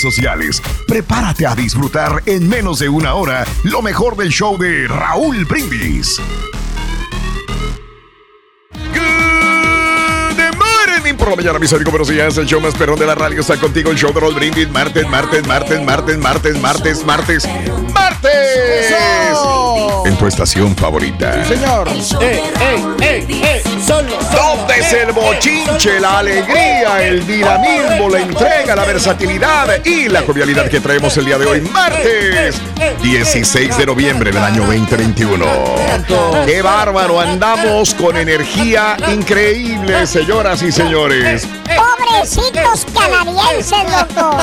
sociales. Prepárate a disfrutar en menos de una hora lo mejor del show de Raúl Brindis. Por la mañana, mis amigos. Buenos días. El show más perrón de la radio está contigo. El show de Raúl Brindis. Martes, martes, martes, martes, martes, martes, martes, martes. En tu estación favorita. Señor. ¡Ey, ey, ey, ey! Solo. ¿Dónde es el bochinche, la alegría, el dinamismo, la entrega, la versatilidad y la jovialidad que traemos el día de hoy, martes 16 de noviembre del año 2021? ¡Qué bárbaro! Andamos con energía increíble, señoras y señores. Pobrecitos canadienses, loco.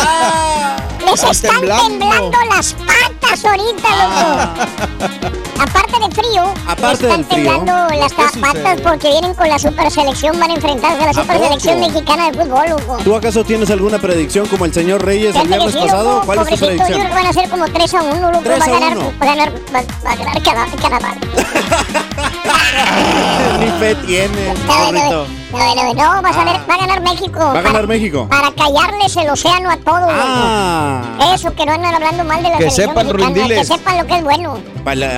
Les están temblando. las patas ahorita, loco. Aparte de frío, Aparte están del frío, temblando las ¿qué patas porque vienen con la super selección, van a enfrentarse a la super selección mexicana de fútbol, loco. ¿Tú acaso tienes alguna predicción como el señor Reyes el viernes sí, pasado? loco, ¿Cuál es tu pobrecito, yo predicción? creo que van a ser como 3 a 1, loco. 3 Va a a ganar, 1. va a ganar, va, va a ganar Canadá. Ni fe tiene, No, no, no, vas a ver, va a ganar México. ¿Va a para- ganar México? Para callarles el océano a todos. Ah, Eso, que no andan hablando mal de la Que selección sepan, que sepan lo que es bueno,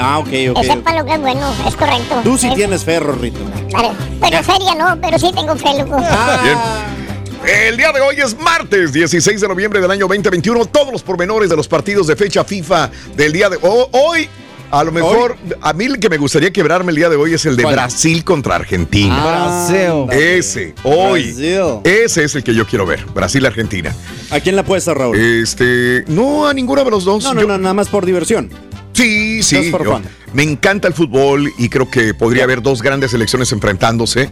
ah, ok, que ok. sepan lo que es bueno, es correcto. Tú sí Es- tienes fe, Rorrito. Vale, Pero feria no, pero sí tengo fe, loco. Ah, El día de hoy es martes 16 de noviembre del año 2021. Todos los pormenores de los partidos de fecha FIFA del día de ho- hoy. A lo mejor, a mí el que me gustaría quebrarme el día de hoy es el de ¿Cuál? Brasil contra Argentina. Brasil. Ese, hoy. Brasil. Ese es el que yo quiero ver. Brasil-Argentina. ¿A quién la apuesta, Raúl? Este, no a ninguno de los dos. No, no, Yo- no, nada más por diversión. Sí, sí. Yo- me encanta el fútbol y creo que podría haber dos grandes selecciones enfrentándose.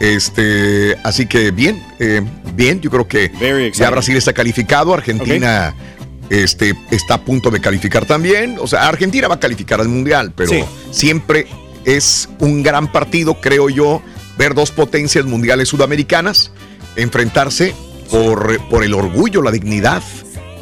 Este, así que bien, eh, bien. Yo creo que ya. Brasil está calificado, Argentina este, está a punto de calificar también. O sea, Argentina va a calificar al mundial, pero Sí. siempre es un gran partido, creo yo, ver dos potencias mundiales sudamericanas enfrentarse por, por el orgullo, la dignidad.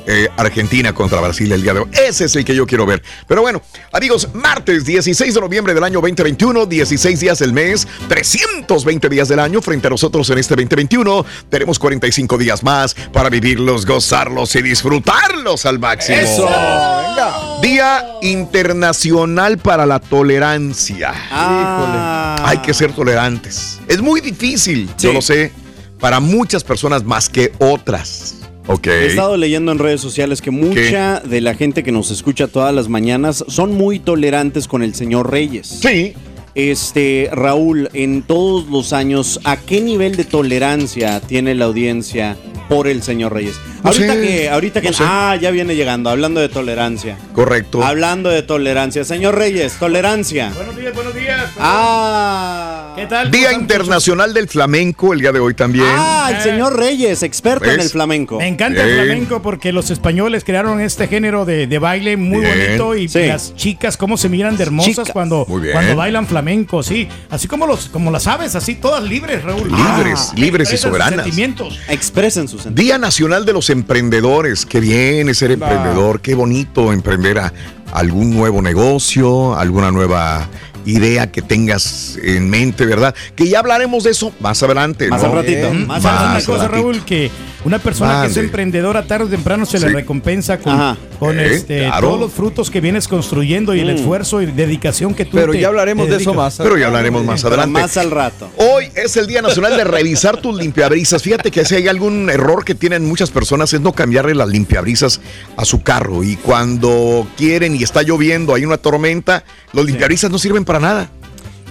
Eh, Argentina contra Brasil el día de hoy. Ese es el que yo quiero ver. Pero bueno, amigos, martes 16 de noviembre del año 2021, 16 días del mes, 320 días del año frente a nosotros en este 2021. Tenemos 45 días más para vivirlos, gozarlos y disfrutarlos al máximo. Eso. Venga. Día Internacional para la Tolerancia. Ah. Hay que ser tolerantes. Es muy difícil, yo lo sé, para muchas personas más que otras. He estado leyendo en redes sociales que mucha de la gente que nos escucha todas las mañanas son muy tolerantes con el señor Reyes. Sí. Este, Raúl, en todos los años, ¿a qué nivel de tolerancia tiene la audiencia por el señor Reyes? No ahorita sé, que, ahorita que, no sé. ah, ya viene llegando, hablando de tolerancia. Correcto. Hablando de tolerancia, señor Reyes, tolerancia. Buenos días, buenos días. Ah. ¿Qué tal? Día ¿Cómo están, Internacional del Flamenco, el día de hoy también. Ah, el señor Reyes, experto en el flamenco. Me encanta Bien. el flamenco porque los españoles crearon este género de, de baile muy Bien. bonito y Sí. las chicas cómo se miran de hermosas cuando, cuando bailan flamenco, sí. Así como los como las aves, así todas libres, Raúl. Libres, libres y sus soberanas. sentimientos. Expresen sus sentimientos. Día Nacional de los Emprendedores. Qué bien es ser emprendedor. Qué bonito emprender a algún nuevo negocio, alguna nueva idea que tengas en mente, ¿verdad? Que ya hablaremos de eso más adelante. Más ¿no? al ratito. Más ¿Sabes al una Más cosa. Raúl? Que una persona que es emprendedora tarde o temprano se Sí. le recompensa con, con Eh, este, claro. todos los frutos que vienes construyendo y el esfuerzo y dedicación que tú Pero te- ya hablaremos te de eso más. Pero ya hablaremos más Pero adelante. más al rato. Hoy es el Día Nacional de revisar tus limpiabrisas. Fíjate que si hay algún error que tienen muchas personas es no cambiarle las limpiabrisas a su carro. Y cuando quieren y está lloviendo, hay una tormenta, los limpiabrisas no sirven para nada.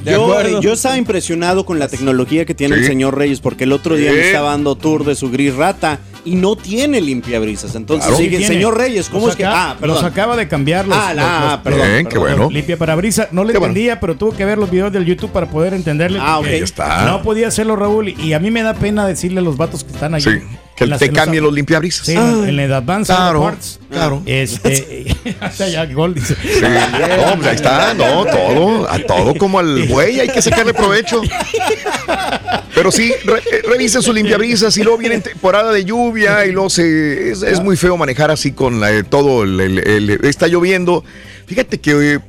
De Yo, acuerdo. yo estaba impresionado con la tecnología que tiene Sí. el señor Reyes, porque el otro día Sí. me estaba dando tour de su gris rata y no tiene limpiabrisas. Entonces, Claro. sigue, señor Reyes, ¿cómo Los es que.? Ah, perdón. Los acaba de cambiar los, Ah, los- ah, los- perdón, Bien, qué perdón. bueno. Limpia parabrisas. No le Qué bueno. entendía, pero tuve que ver los videos del YouTube para poder entenderle. Ah, ok. porque Ahí está. No podía hacerlo, Raúl. Y a mí me da pena decirle a los vatos que están ahí. Sí, que en te en los- cambien los limpiabrisas. Sí, en en el Advanced Claro, Parts. claro. Este. sea, ya, gol, dice. Sí. No, pues ahí está, no, todo, a todo como al buey, hay que sacarle provecho. Pero sí, re- eh, revisen sus limpiabrisas y luego viene temporada de lluvia y luego se, es, es muy feo manejar así con la- todo, el, el- el- está lloviendo. Fíjate que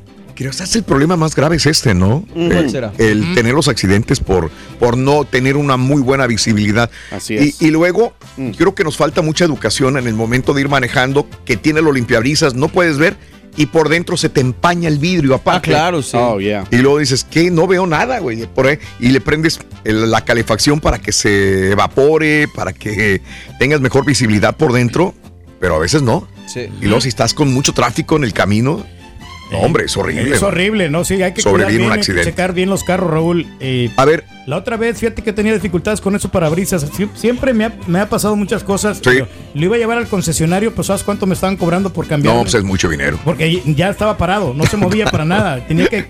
eh, que el problema más grave es este, ¿no? ¿Cuál El, será? el tener los accidentes por, por no tener una muy buena visibilidad. Así es. Y, luego, creo que nos falta mucha educación en el momento de ir manejando, que tiene los limpiabrisas, no puedes ver y por dentro se te empaña el vidrio Ah, aparte. claro, sí. Oh, yeah. Y luego dices, ¿qué? No veo nada, güey. Por ahí. Y le prendes el- la calefacción para que se evapore, para que tengas mejor visibilidad por dentro, pero a veces no. Sí. Y luego si estás con mucho tráfico en el camino, no, hombre, es horrible. Es ¿no? horrible, ¿no? Sí, hay que bien, un hay que accidente. checar bien los carros, Raúl. Eh, A ver, La otra vez, fíjate que tenía dificultades con eso parabrisas. Sie- Siempre me ha, me ha pasado muchas cosas. Sí. pero Lo iba a llevar al concesionario, pues ¿sabes cuánto me estaban cobrando por cambiar? no, pues es mucho dinero. Porque ya estaba parado, no se movía para nada. Tenía que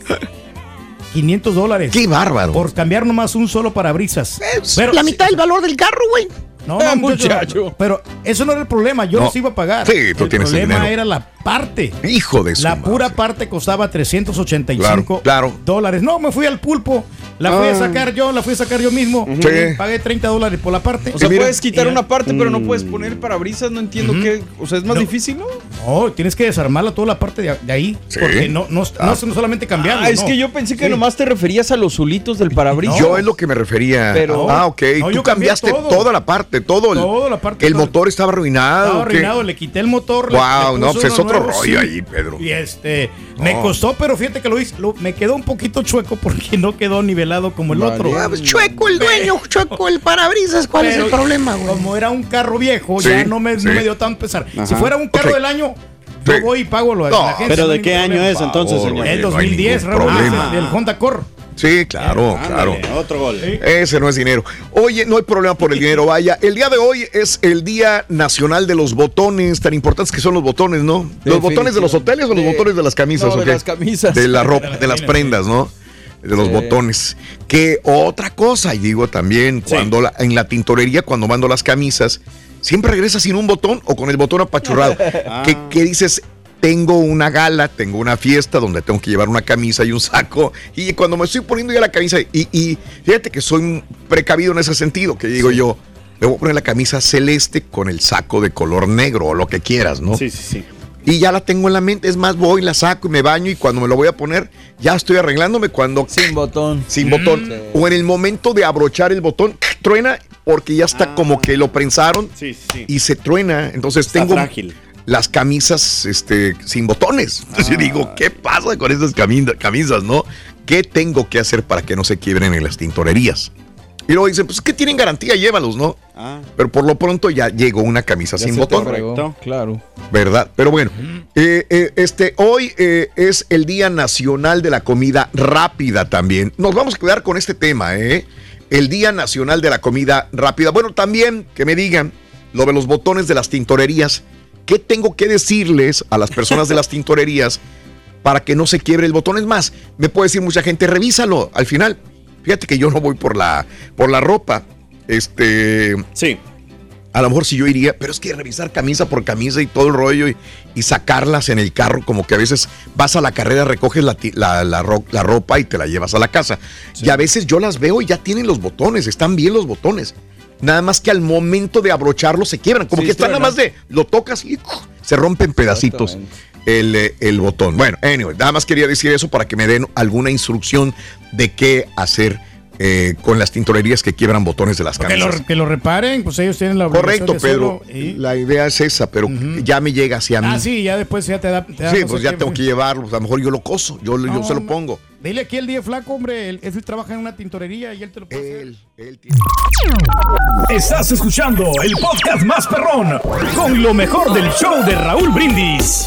500 dólares Qué bárbaro. por cambiar nomás un solo parabrisas. Pero, la mitad del valor del carro, güey. No, Ah, no, muchacho. Pero eso no era el problema, yo No. los iba a pagar. Sí, tú el tienes problema dinero. era la parte. Hijo de su La pura parte costaba 385 Claro, claro. dólares. No, me fui al pulpo. La fui a Ah. sacar yo, la fui a sacar yo mismo. Sí. Pagué 30 dólares por la parte. O sea, mira- puedes quitar una parte, pero no Mm. puedes poner parabrisas. No entiendo qué. O sea, es más No. difícil, ¿no? No, tienes que desarmarla toda la parte de, de ahí. Sí. Porque no, no, Ah. no no solamente cambiarlo. Ah, es no. que yo pensé que Sí. nomás te referías a los zulitos del parabrisas. Yo es lo que me refería. Pero- ah, ok. No, Tú cambiaste todo. toda la parte, todo el, Toda la parte, el todo. motor estaba arruinado. Estaba arruinado, le quité el motor. le- Wow, le no, puse pues es otro nuevo, rollo sí. ahí, Pedro. Y este, me No. costó, pero fíjate que lo hice. me quedó un poquito chueco porque no quedó nivelado como el Vale. otro. Ah, pues, chueco el dueño, chueco el parabrisas. ¿Cuál Pero es el problema, güey? Como era un carro viejo, Sí, ya no me, no dio tan pesar. Si fuera un carro del año, yo Sí. voy y pago lo de No, la agencia. ¿Pero no de qué año problema. es entonces, señor? no hay 2010, ningún Raúl, problema. del Honda Core. Sí, claro, claro. Ándale, Otro gol. Ese no es dinero. Oye, no hay problema por el dinero, vaya. El día de hoy es el Día Nacional de los Botones, tan importantes que son los botones, ¿no? ¿Los botones de los hoteles o los De- botones de las camisas? No, o de qué? las camisas. De la ropa, De las de las camisas. prendas, ¿no? De los Sí. botones. Que otra cosa, y digo también, Sí. cuando la- en la tintorería, cuando mando las camisas, siempre regresa sin un botón o con el botón apachurrado. Ah. que, que dices, tengo una gala, tengo una fiesta donde tengo que llevar una camisa y un saco. Y cuando me estoy poniendo ya la camisa, y, y fíjate que soy un precavido en ese sentido, que digo yo, le voy a poner la camisa celeste con el saco de color negro o lo que quieras, ¿no? Sí, sí, sí. Y ya la tengo en la mente, es más, voy, la saco y me baño y cuando me lo voy a poner, ya estoy arreglándome cuando Sin botón. sin botón Sí. o en el momento de abrochar el botón, truena porque ya está Ah. como que lo prensaron Sí, sí. y se truena. Entonces Está tengo frágil. las camisas este, sin botones. Entonces yo digo, ¿qué pasa con esas camisa- camisas, no? ¿Qué tengo que hacer para que no se quiebren en las tintorerías? Y luego dicen, pues que tienen garantía, llévalos, ¿no? Ah, Pero por lo pronto ya llegó una camisa Ya sin botón. Correcto. Claro. ¿verdad? Pero bueno, eh, eh, este, hoy eh, es el Día Nacional de la Comida Rápida también. Nos vamos a quedar con este tema, ¿eh? El Día Nacional de la Comida Rápida. Bueno, también que me digan lo de los botones de las tintorerías. ¿Qué tengo que decirles a las personas de las tintorerías para que no se quiebre el botón? Es más, me puede decir mucha gente, revísalo al final. Fíjate que yo no voy por la, por la ropa. Este. Sí. A lo mejor si yo iría, pero es que revisar camisa por camisa y todo el rollo y, y sacarlas en el carro, como que a veces vas a la carrera, recoges la, la- la ro- la ropa y te la llevas a la casa. Y a veces yo las veo y ya tienen los botones, están bien los botones. Nada más que al momento de abrocharlos se quiebran, como Sí, que están nada más de lo tocas y ¡uf! se rompen pedacitos el, eh, el botón. Bueno, anyway, nada más quería decir eso para que me den alguna instrucción de qué hacer eh, con las tintorerías que quiebran botones de las Que camisas. lo, que lo reparen, pues ellos tienen la obligación Correcto, de Pedro. y- La idea es esa, pero ya me llega hacia mí. Ah, sí, ya después ya te da. te da Sí, no pues ya qué, tengo que llevarlo. A lo mejor yo lo coso, yo, yo se lo pongo. Dile aquí el día flaco, hombre. Él, él trabaja en una tintorería y él te lo puede hacer. Él, él tiene- Estás escuchando el podcast más perrón con lo mejor del show de Raúl Brindis.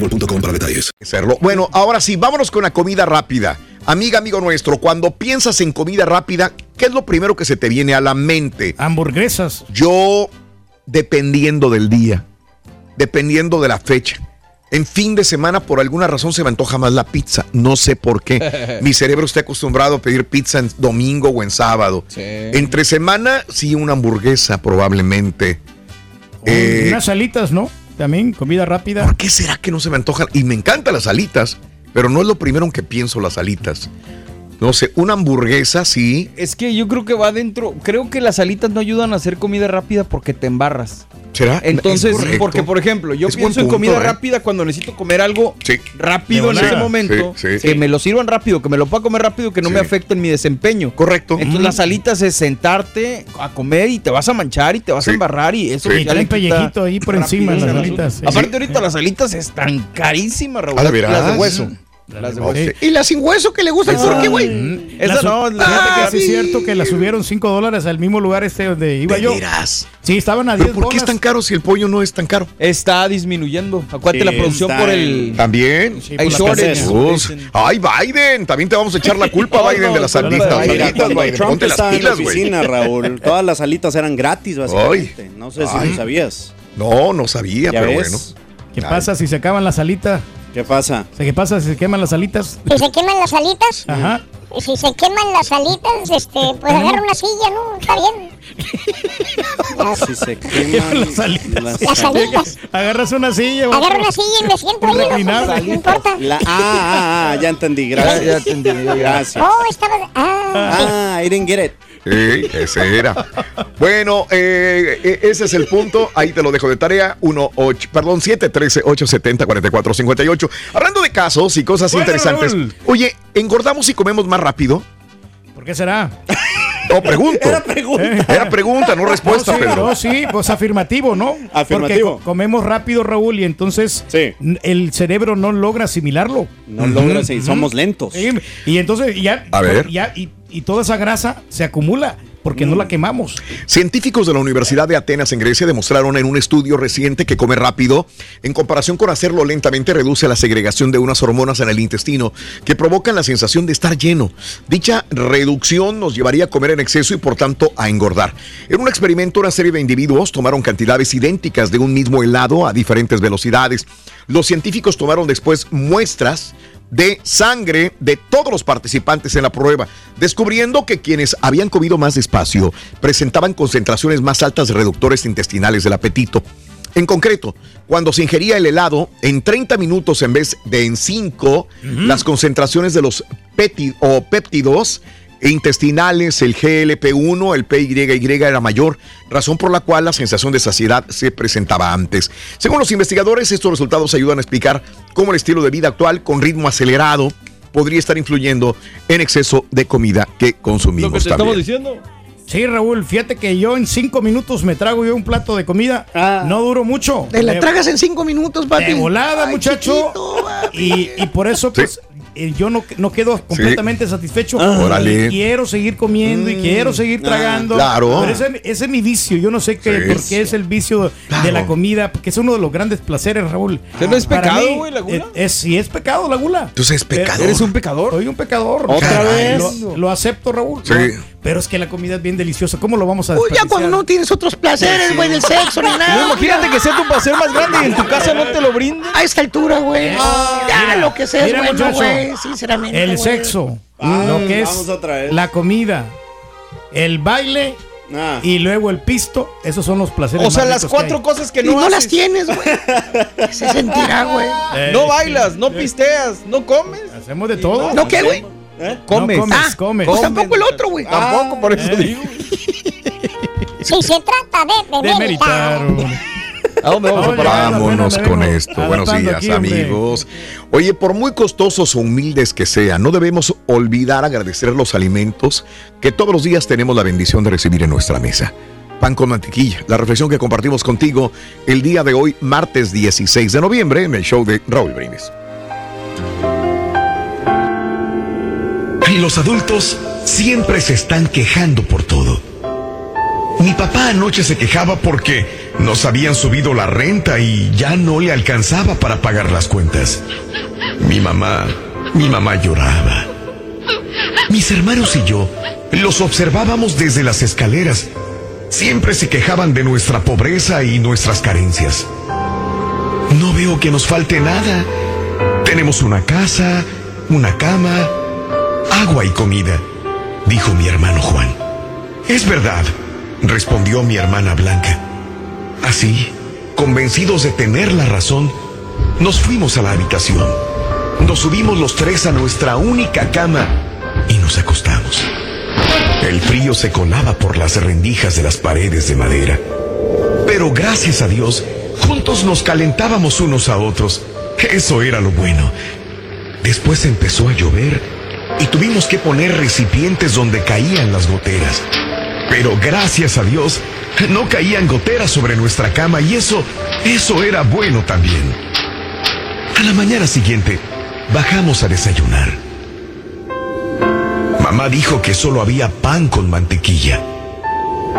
para detalles. Bueno, ahora sí, vámonos con la comida rápida. Amiga, amigo nuestro, cuando piensas en comida rápida, ¿qué es lo primero que se te viene a la mente? Hamburguesas. Yo, dependiendo del día, dependiendo de la fecha. En fin de semana, por alguna razón, se me antoja más la pizza. No sé por qué. Mi cerebro está acostumbrado a pedir pizza en domingo o en sábado. Entre semana, sí, una hamburguesa probablemente. Eh, Unas alitas, ¿no? También, comida rápida. ¿Por qué será que no se me antojan? Y me encantan las alitas, pero no es lo primero en que pienso las alitas. No sé, una hamburguesa, sí. Es que yo creo que va adentro. Creo que las alitas no ayudan a hacer comida rápida porque te embarras. ¿Será? Entonces, porque por ejemplo, yo Es pienso en comida ¿eh? rápida cuando necesito comer algo rápido en ese momento, Sí, sí. que me lo sirvan rápido, que me lo pueda comer rápido, que no me afecte en mi desempeño. Correcto. Entonces, las alitas es sentarte a comer y te vas a manchar y te vas a embarrar y eso Sí. Y ya le pellejito ahí por encima las al alitas. Aparte, ahorita las alitas están carísimas, Raúl. ¿Ah? Las de hueso. Las de hueso. ¿Y la sin hueso que le gusta el turkey, güey? Esa La su- no, la- Fíjate que Ah, sí es sí. cierto que la subieron 5 dólares al mismo lugar este donde iba ¿De yo. veras? Sí, estaban a ¿Pero 10 por qué es tan caro si el pollo no es tan caro? Está disminuyendo. Acuérdate Sí, la producción por el. También. Sí, Hay shortage. Ay, Biden, también te vamos a echar la culpa, No, Biden, no, de las alitas. Trump ponte las estaba en la pilas, güey. oficina, Raúl, todas las alitas eran gratis, básicamente. No sé si lo sabías. No, no sabía, ¿Ya pero bueno. ¿Qué pasa si se acaban las alitas? ¿Qué pasa? ¿Qué pasa si se queman las alitas? Si se queman las alitas, Ajá. y si se queman las alitas, este, pues agarra una silla, ¿no? Está bien. Si se queman Las alitas. las Las alitas. Agarras una silla. otro- una silla y me siento ahí, no importa. La- ah, ah, ah, ya entendí, gracias. Ya, ya entendí. Gracias. Oh, estaba... Ah. Ah, I didn't get it. Sí, ese era. Bueno, eh, eh, ese es el punto. Ahí te lo dejo de tarea. 1, 8, perdón, 713 870 4458 Hablando de casos y cosas Bueno, interesantes. Raúl. Oye, ¿engordamos y comemos más rápido? ¿Por qué será? No, pregunto. Era pregunta. Era pregunta, no respuesta, no, sí, Pedro. no, sí, pues afirmativo, ¿no? Afirmativo. Porque co- comemos rápido, Raúl, y entonces Sí. el cerebro no logra asimilarlo. No logras y somos lentos. Y entonces ya, A ver. ya y, y toda esa grasa se acumula porque no la quemamos. Científicos de la Universidad de Atenas en Grecia demostraron en un estudio reciente que comer rápido, en comparación con hacerlo lentamente, reduce la segregación de unas hormonas en el intestino que provocan la sensación de estar lleno. Dicha reducción nos llevaría a comer en exceso y por tanto a engordar. En un experimento, una serie de individuos tomaron cantidades idénticas de un mismo helado a diferentes velocidades. Los científicos tomaron después muestras de sangre de todos los participantes en la prueba, descubriendo que quienes habían comido más despacio presentaban concentraciones más altas de reductores intestinales del apetito. En concreto, cuando se ingería el helado en 30 minutos en vez de en 5, las concentraciones de los peti- o péptidos intestinales, el GLP1, el PYY era mayor, razón por la cual la sensación de saciedad se presentaba antes. Según los investigadores, estos resultados ayudan a explicar cómo el estilo de vida actual con ritmo acelerado podría estar influyendo en exceso de comida que consumimos Lo que te también. estamos diciendo. Sí, Raúl, fíjate que yo en cinco minutos me trago yo un plato de comida. Ah. No duro mucho. Te la tragas en cinco minutos, papi. De volada, Ay, muchacho. chiquito, papi. Y, y por eso, pues, eh, yo no, no quedo completamente satisfecho. Ah. Órale. Y quiero seguir comiendo y quiero seguir tragando. claro. Pero ese, ese es mi vicio. Yo no sé qué, Sí. por qué es el vicio de la comida, porque es uno de los grandes placeres, Raúl. ¿Que no es Para pecado, güey, la gula? Es, es- sí, es pecado la gula. Entonces es pecador. ¿Eres un pecador? Soy un pecador. ¿Otra Caray, vez? Lo, lo acepto, Raúl. Sí. ¿no? Pero es que la comida es bien deliciosa. ¿Cómo lo vamos a Uy, ya cuando no tienes otros placeres, güey, del sexo ni No, nada. imagínate que sea tu placer más grande y en tu casa no te lo brinden. A esta altura, güey. ya Mira, lo que sea es bueno, güey, sinceramente. El sexo, Ah, lo que es la comida, el baile Ah. y luego el pisto, esos son los placeres. O sea, las que cuatro cosas que Y no, no, las tienes, güey. Se sentirá, güey. Eh, No bailas, no pisteas, no comes. Hacemos de todo. ¿No qué, güey? ¿Eh? Comes. No comes, Ah, comes. Pues tampoco el otro, güey. Tampoco, por eso eh. digo. Si se trata de, de De meditar. meditar. ¿A dónde vamos a Oye, parar? Vámonos con esto. Buenos días, aquí, amigos. Oye, por muy costosos o humildes que sean, no debemos olvidar agradecer los alimentos que todos los días tenemos la bendición de recibir en nuestra mesa. Pan con mantequilla, la reflexión que compartimos contigo el día de hoy, martes 16 de noviembre, en el show de Raúl Brindis. Los adultos siempre se están quejando por todo. Mi papá anoche se quejaba porque nos habían subido la renta y ya no le alcanzaba para pagar las cuentas. Mi mamá, mi mamá lloraba. Mis hermanos y yo los observábamos desde las escaleras. Siempre se quejaban de nuestra pobreza y nuestras carencias. No veo que nos falte nada. Tenemos una casa, una cama, agua y comida, dijo mi hermano Juan. Es verdad, respondió mi hermana Blanca. Así, convencidos de tener la razón, nos fuimos a la habitación. Nos subimos los tres a nuestra única cama y nos acostamos. El frío se colaba por las rendijas de las paredes de madera. Pero gracias a Dios, juntos nos calentábamos unos a otros. Eso era lo bueno. Después empezó a llover y tuvimos que poner recipientes donde caían las goteras. Pero gracias a Dios, no caían goteras sobre nuestra cama y eso, eso era bueno también. A la mañana siguiente, bajamos a desayunar. Mamá dijo que solo había pan con mantequilla.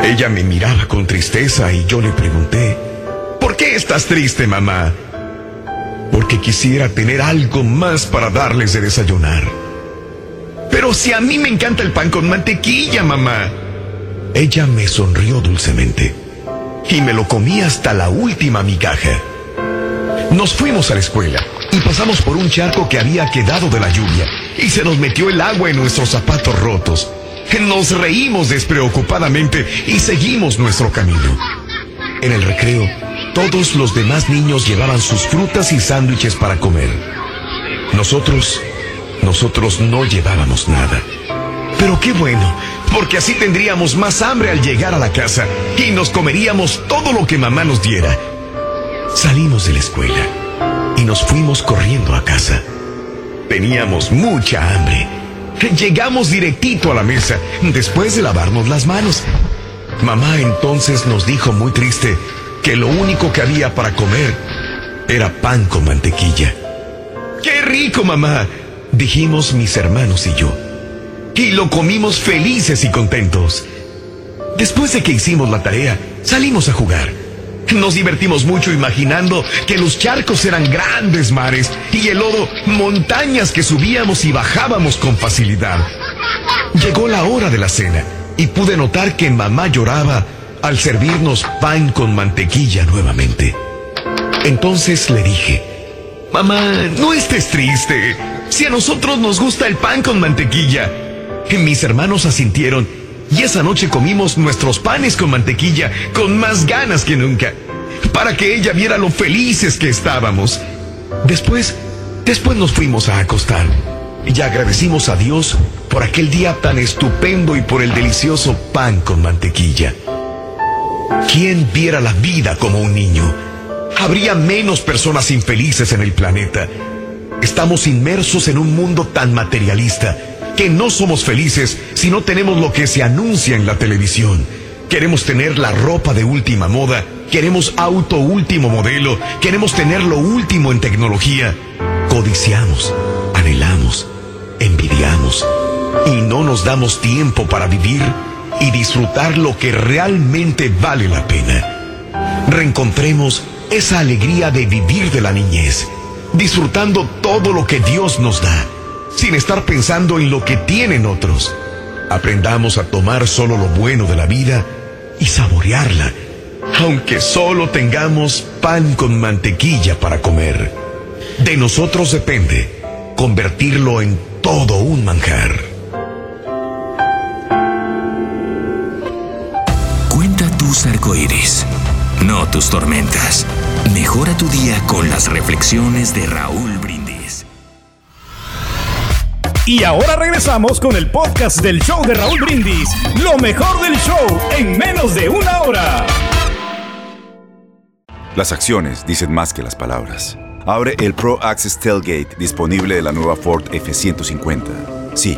Ella me miraba con tristeza y yo le pregunté, ¿por qué estás triste, mamá? Porque quisiera tener algo más para darles de desayunar. Pero si a mí me encanta el pan con mantequilla, mamá. Ella me sonrió dulcemente y me lo comí hasta la última migaja. Nos fuimos a la escuela y pasamos por un charco que había quedado de la lluvia y se nos metió el agua en nuestros zapatos rotos. Nos reímos despreocupadamente y seguimos nuestro camino. En el recreo, todos los demás niños llevaban sus frutas y sándwiches para comer. Nosotros, nosotros no llevábamos nada. Pero qué bueno, porque así tendríamos más hambre al llegar a la casa y nos comeríamos todo lo que mamá nos diera. Salimos de la escuela y nos fuimos corriendo a casa. Teníamos mucha hambre. Llegamos directito a la mesa después de lavarnos las manos. Mamá entonces nos dijo muy triste que lo único que había para comer era pan con mantequilla. ¡Qué rico, mamá! Dijimos mis hermanos y yo. Y lo comimos felices y contentos. Después de que hicimos la tarea, salimos a jugar. Nos divertimos mucho imaginando que los charcos eran grandes mares y el lodo montañas que subíamos y bajábamos con facilidad. Llegó la hora de la cena y pude notar que mamá lloraba al servirnos pan con mantequilla nuevamente. Entonces le dije, Mamá, no estés triste. Si a nosotros nos gusta el pan con mantequilla. Mis hermanos asintieron y esa noche comimos nuestros panes con mantequilla con más ganas que nunca, para que ella viera lo felices que estábamos. Después, después nos fuimos a acostar y agradecimos a Dios por aquel día tan estupendo y por el delicioso pan con mantequilla. ¿Quién viera la vida como un niño? Habría menos personas infelices en el planeta. Estamos inmersos en un mundo tan materialista que no somos felices si no tenemos lo que se anuncia en la televisión. Queremos tener la ropa de última moda, queremos auto último modelo, queremos tener lo último en tecnología. Codiciamos, anhelamos, envidiamos y no nos damos tiempo para vivir y disfrutar lo que realmente vale la pena. Reencontremos esa alegría de vivir de la niñez, disfrutando todo lo que Dios nos da, sin estar pensando en lo que tienen otros. Aprendamos a tomar solo lo bueno de la vida y saborearla, aunque solo tengamos pan con mantequilla para comer. De nosotros depende convertirlo en todo un manjar. Cuenta tus arcoíris, no tus tormentas. Mejora tu día con las reflexiones de Raúl Brindis. Y ahora regresamos con el podcast del show de Raúl Brindis. Lo mejor del show en menos de una hora. Las acciones dicen más que las palabras. Abre el Pro Access Tailgate disponible de la nueva Ford F-150. Sí,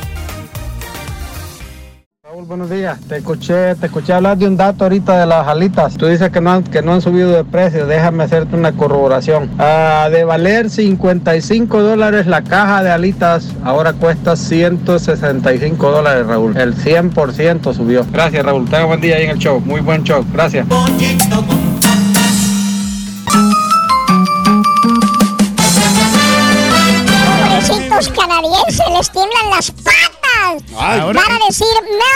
Raúl, buenos días. Te escuché, te escuché hablar de un dato ahorita de las alitas. Tú dices que no han, que no han subido de precio. Déjame hacerte una corroboración. Ah, de valer 55 dólares la caja de alitas, ahora cuesta 165 dólares, Raúl. El 100% subió. Gracias, Raúl. Tenga buen día ahí en el show. Muy buen show. Gracias. los canadienses les tiemblan las patas Ay, ahora- para decir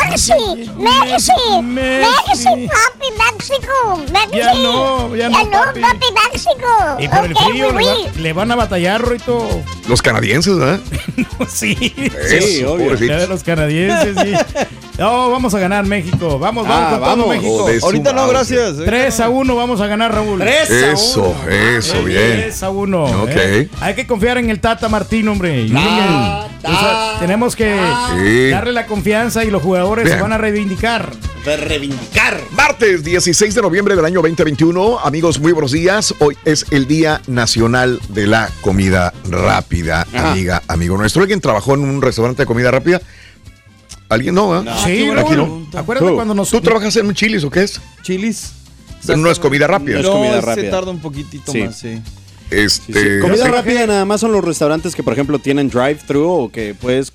merci, merci, merci, papi México, merci. Ya no, ya no, papi. papi México. Y por el Ok, frío oui, le, oui. va- le van a batallar, Rito. Los canadienses, ¿verdad? sí, Eso, pobrecitos. Ya de los canadienses, sí. No, vamos a ganar México. Vamos, vamos Ah, con todo vamos. México. Su Ahorita no, gracias. 3 a 1 vamos a ganar, Raúl. Eso, eso, bien. 3 a 1. Ok. ¿eh? Hay que confiar en el Tata Martín, hombre. O sea, tenemos que darle la confianza y los jugadores Bien. se van a reivindicar. De reivindicar. Martes 16 de noviembre del año 2021. Amigos, muy buenos días. Hoy es el Día Nacional de la Comida Rápida, Ajá. amiga, amigo nuestro. ¿Alguien trabajó en un restaurante de comida rápida? ¿Alguien no? ah? sí, Aquí Raúl. no. Acuérdate Tú. cuando nos. ¿Tú trabajas en un chilis o qué es? Chilis. Pero no es comida rápida. No, comida se rápida. tarda un poquito Sí. más, sí. Este. Comida sí. rápida nada más son los restaurantes que, por ejemplo, tienen drive-thru o que puedes...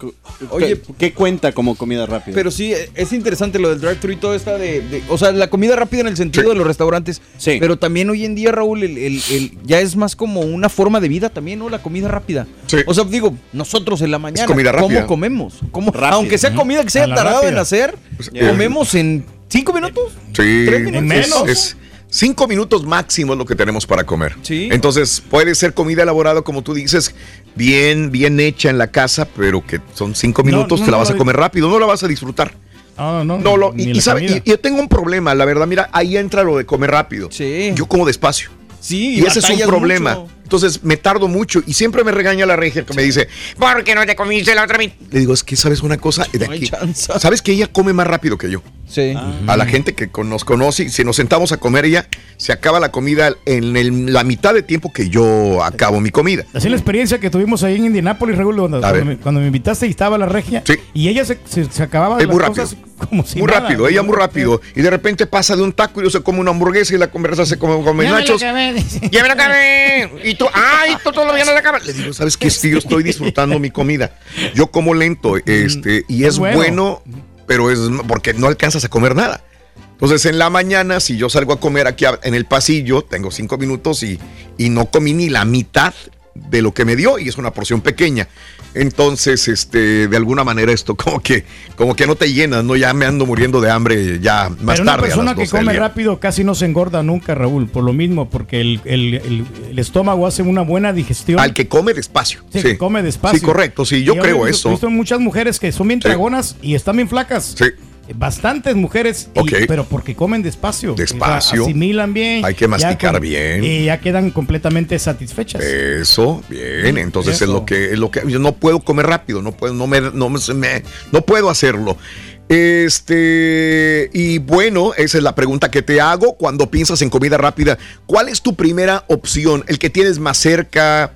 Oye, ¿qué, cuenta como comida rápida? Pero sí, es interesante lo del drive-thru y todo esta de, de- O sea, la comida rápida en el sentido de los restaurantes. Sí. Pero también hoy en día, Raúl, el, el- el- ya es más como una forma de vida también, ¿no? La comida rápida. Sí. O sea, digo, nosotros en la mañana. comida rápida. ¿Cómo comemos? ¿Cómo- Rápida. aunque sea comida que se A haya la tardado en hacer, eh, comemos en cinco minutos. Sí, Tres minutos. menos. Es cinco minutos máximo es lo que tenemos para comer. Sí. Entonces puede ser comida elaborada, como tú dices, bien, bien hecha en la casa, pero que son cinco minutos, no, te la no, vas a comer rápido, no la vas a disfrutar. No, no, No, lo, y, y sabe- y- y yo tengo un problema, la verdad, mira, ahí entra lo de comer rápido. Sí. Yo como despacio. Sí, Y, ese es un problema. mucho. Entonces me tardo mucho y siempre me regaña la regia que me dice, ¿por qué no te comiste la otra mitad? Le digo, es que sabes una cosa, de No hay aquí, sabes que ella come más rápido que yo. Sí. A la gente que nos conoce, si nos sentamos a comer ella, se acaba la comida en el- la mitad de tiempo que yo acabo mi comida. Así la experiencia que tuvimos ahí en Indianápolis, Raúl, cuando, cuando me, cuando me invitaste y estaba la regia. Sí. Y ella se, se- se acababa de Es muy las rápido. cosas como si muy nada. rápido, ella muy rápido. Y de repente pasa de un taco y yo se come una hamburguesa y la conversa se come la nachos. acabé, dice. ¡Ya me la! Y tú, ¡ay! Tú todavía no la acabas. Le digo, ¿sabes qué? Sí, yo estoy disfrutando mi comida. Yo como lento, este, y es Es bueno. bueno. pero es porque no alcanzas a comer nada. Entonces, en la mañana, si yo salgo a comer aquí en el pasillo, tengo cinco minutos y, y no comí ni la mitad de lo que me dio y es una porción pequeña. Entonces, este, de alguna manera esto como que, como que no te llenas, ¿no? Ya me ando muriendo de hambre ya más Pero una tarde. a persona que 12 del come rápido casi no se engorda nunca, Raúl, por lo mismo, porque el, el- el- el estómago hace una buena digestión. Al que come despacio. Sí, Sí, que come despacio. Sí, correcto. Sí, yo creo visto- eso. He visto muchas mujeres que son bien Sí. dragonas y están bien flacas. Sí. Bastantes mujeres, y- pero porque comen despacio. Despacio. O sea, asimilan bien. Hay que masticar con- bien. Y ya quedan completamente satisfechas. Eso, bien. Entonces Eso. es lo que es lo que yo no puedo comer rápido, no puedo, no me, no me- no puedo hacerlo. Este, y bueno, esa es la pregunta que te hago cuando piensas en comida rápida. ¿Cuál es tu primera opción? ¿El que tienes más cerca?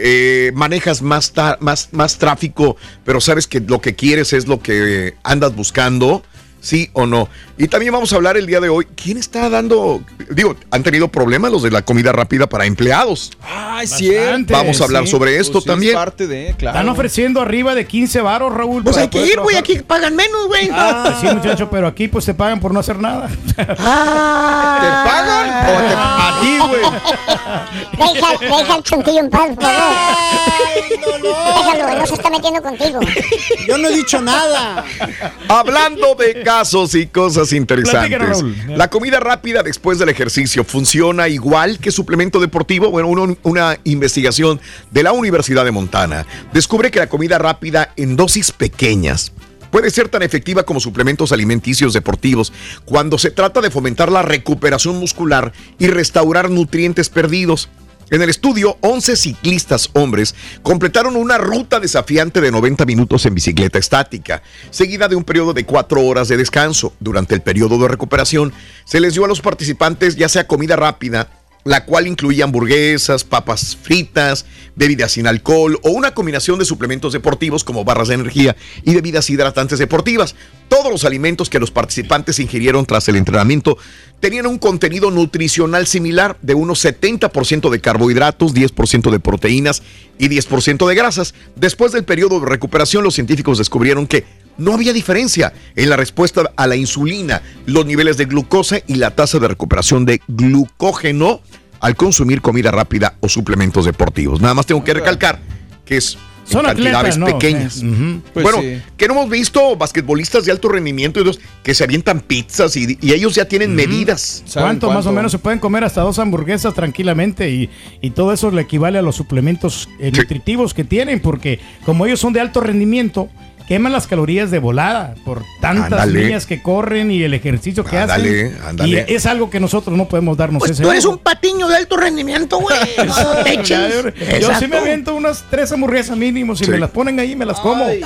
Eh, manejas más, más, más tráfico, pero sabes que lo que quieres es lo que andas buscando, sí o no. Y también vamos a hablar el día de hoy. ¿Quién está dando? Digo, han tenido problemas los de la comida rápida para empleados. Ay, Bastante, Vamos a hablar sí. sobre esto Pues sí, es también. parte de, claro. Están ofreciendo arriba de 15 varos, Raúl. Pues hay que ir, güey, aquí pagan menos, güey. Pues sí, muchacho, pero aquí pues te pagan por no hacer nada. Ah. ¿Te pagan? ¿O te- güey? Deja, deja el chuntillo en paz, por favor. Déjalo, no se está metiendo contigo. Yo no he dicho nada. Hablando de casos y cosas interesantes. La comida rápida después del ejercicio funciona igual que suplemento deportivo. Bueno, uno- una investigación de la Universidad de Montana descubre que la comida rápida en dosis pequeñas puede ser tan efectiva como suplementos alimenticios deportivos cuando se trata de fomentar la recuperación muscular y restaurar nutrientes perdidos. En el estudio, 11 ciclistas hombres completaron una ruta desafiante de 90 minutos en bicicleta estática, seguida de un periodo de 4 horas de descanso. Durante el periodo de recuperación, se les dio a los participantes ya sea comida rápida, la cual incluía hamburguesas, papas fritas, bebidas sin alcohol o una combinación de suplementos deportivos como barras de energía y bebidas hidratantes deportivas. Todos los alimentos que los participantes ingirieron tras el entrenamiento tenían un contenido nutricional similar de unos 70% de carbohidratos, 10% de proteínas y 10% de grasas. Después del periodo de recuperación, los científicos descubrieron que no había diferencia en la respuesta a la insulina, los niveles de glucosa y la tasa de recuperación de glucógeno al consumir comida rápida o suplementos deportivos. Nada más tengo que recalcar que es Son cantidades atletas, ¿no? pequeñas. Pues bueno, sí. que no hemos visto basquetbolistas de alto rendimiento y dos que se avientan pizzas y, y ellos ya tienen medidas. ¿Cuánto, más o menos se pueden comer hasta dos hamburguesas tranquilamente y, y todo eso le equivale a los suplementos eh, nutritivos que tienen porque como ellos son de alto rendimiento queman las calorías de volada por tantas millas que corren y el ejercicio que Ándale, hacen ándale. y es algo que nosotros no podemos darnos Pues ese tú eres un patiño de alto rendimiento, güey. No te Yo, eches. yo sí me aviento unas tres hamburguesas mínimo. Si Sí. me las ponen ahí, me las como. Ay,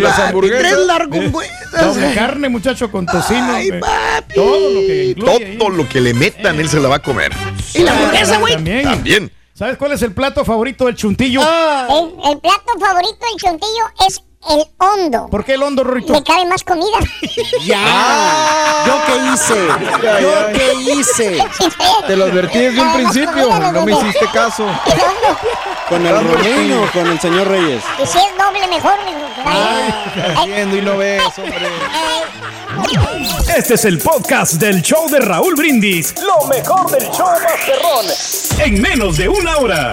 papi, tres largongüetas. Doble carne, muchacho, con tocino. Ay, me- papi. Todo lo que incluye ahí. Todo lo que le metan, él se la va a comer. Y la hamburguesa, güey. También. También. ¿Sabes cuál es el plato favorito del chuntillo? El, el plato favorito del chuntillo es el hondo. ¿Por qué el hondo, Rorito? Le cabe más comida. ¡Ya! ¿Yo qué hice? ¿Yo qué hice? Te lo advertí desde un principio, no me hiciste caso. ¿Con el Romino o con el señor Reyes? Y si es doble, mejor. Estás viendo y no ves, hombre. Este es el podcast del show de Raúl Brindis. Lo mejor del show Masterrón. En menos de una hora.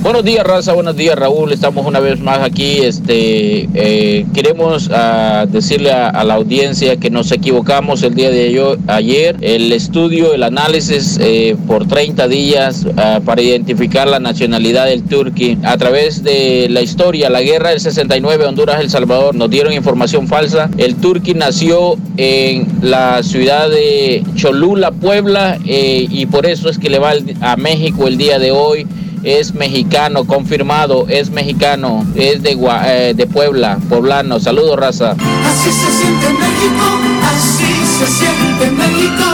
Buenos días, raza. Buenos días, Raúl. Estamos una vez más aquí. Este, eh, queremos ah, decirle a, la audiencia que nos equivocamos el día de ayo- ayer. El estudio, el análisis eh, por 30 días ah, para identificar la nacionalidad del turqui a través de la historia, la guerra del 69, Honduras, El Salvador, nos dieron información falsa. El turqui nació en la ciudad de Cholula, Puebla, eh, y por eso es que le va a México el día de hoy es mexicano, confirmado, es mexicano, es de, eh, de Puebla, poblano. Saludos, raza. Así se siente México, así se siente México.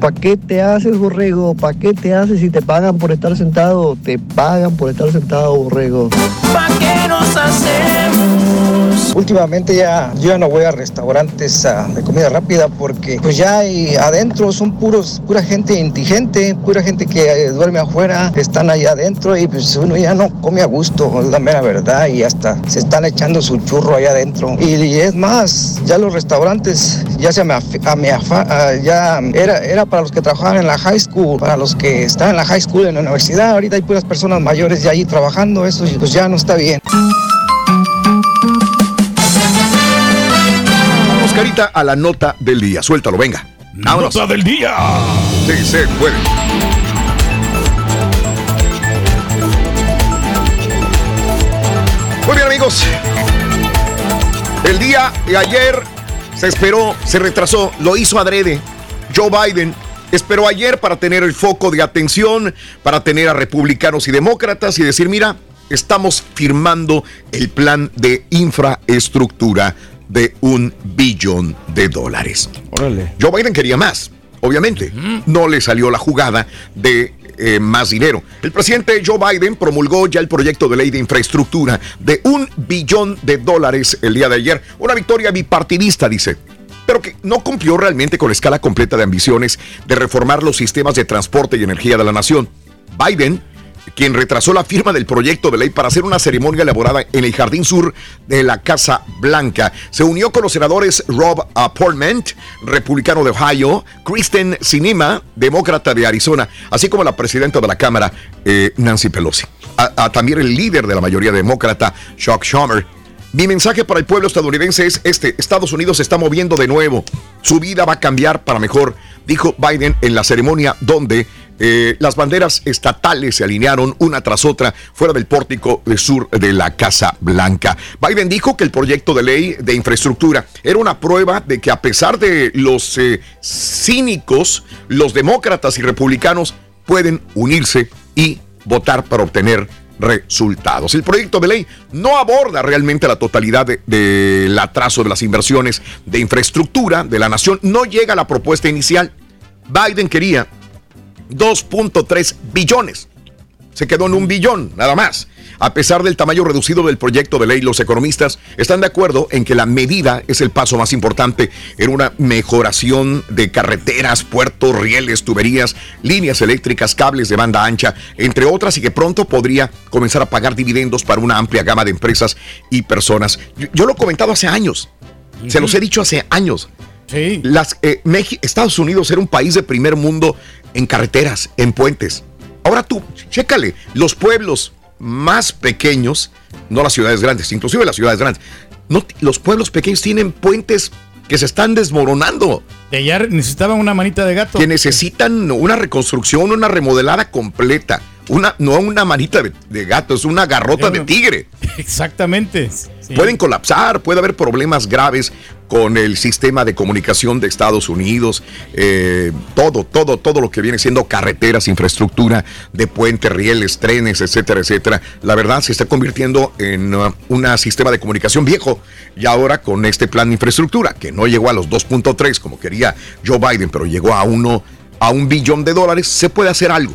¿Para qué te haces, borrego? ¿Para qué te haces si te pagan por estar sentado? Te pagan por estar sentado, borrego. ¿Pa' qué nos hacemos? Últimamente ya yo no voy a restaurantes ah, de comida rápida porque pues ya adentro son puros pura gente indigente, pura gente que eh, duerme afuera, están ahí adentro y pues uno ya no come a gusto, es la mera verdad y hasta se están echando su churro allá adentro. Y, es más, ya los restaurantes ya se me, a- ya era era para los que trabajaban en la high school, para los que están en la high school en la universidad, ahorita hay puras personas mayores ya ahí trabajando, eso pues ya no está bien. Carita, a la nota del día. Suéltalo, venga. Vámonos. Nota del día. Sí, se puede. Muy bien, amigos. El día de ayer se esperó, se retrasó, lo hizo adrede. Joe Biden esperó ayer para tener el foco de atención, para tener a republicanos y demócratas y decir, mira, estamos firmando el plan de infraestructura de un billón de dólares. Órale. Joe Biden quería más, obviamente. No le salió la jugada de eh, más dinero. El presidente Joe Biden promulgó ya el proyecto de ley de infraestructura de un billón de dólares el día de ayer. Una victoria bipartidista, dice pero que no cumplió realmente con la escala completa de ambiciones de reformar los sistemas de transporte y energía de la nación. Biden quien retrasó la firma del proyecto de ley para hacer una ceremonia elaborada en el Jardín Sur de la Casa Blanca. Se unió con los senadores Rob Portman, republicano de Ohio, Kristen Sinema, demócrata de Arizona, así como la presidenta de la Cámara, eh, Nancy Pelosi. A también el líder de la mayoría demócrata, Chuck Schumer. Mi mensaje para el pueblo estadounidense es este, Estados Unidos se está moviendo de nuevo, su vida va a cambiar para mejor, dijo Biden en la ceremonia donde eh, las banderas estatales se alinearon una tras otra fuera del pórtico sur de la Casa Blanca. Biden dijo que el proyecto de ley de infraestructura era una prueba de que a pesar de los eh, cínicos, los demócratas y republicanos pueden unirse y votar para obtener resultados. El proyecto de ley no aborda realmente la totalidad del de, del atraso de las inversiones de infraestructura de la nación, no llega a la propuesta inicial. Biden quería 2.3 billones. Se quedó en un billón, nada más. A pesar del tamaño reducido del proyecto de ley, los economistas están de acuerdo en que la medida es el paso más importante en una mejoración de carreteras, puertos, rieles, tuberías, líneas eléctricas, cables de banda ancha, entre otras, y que pronto podría comenzar a pagar dividendos para una amplia gama de empresas y personas. Yo, lo he comentado hace años, se los he dicho hace años. Sí. Las, eh, Estados Unidos era un país de primer mundo en carreteras, en puentes. Ahora tú, chécale, los pueblos más pequeños, no las ciudades grandes, inclusive las ciudades grandes, no, los pueblos pequeños tienen puentes que se están desmoronando. De allá necesitaban una manita de gato. Que necesitan una reconstrucción, una remodelada completa. Una, no una manita de, de gato, es una garrota de tigre. Exactamente. Sí. Pueden colapsar, puede haber problemas graves con el sistema de comunicación de Estados Unidos, eh, todo, todo, todo lo que viene siendo carreteras, infraestructura de puentes, rieles, trenes, etcétera, etcétera. La verdad se está convirtiendo en uh, un sistema de comunicación viejo y ahora con este plan de infraestructura que no llegó a los 2.3 como quería Joe Biden, pero llegó a uno a un billón de dólares, se puede hacer algo.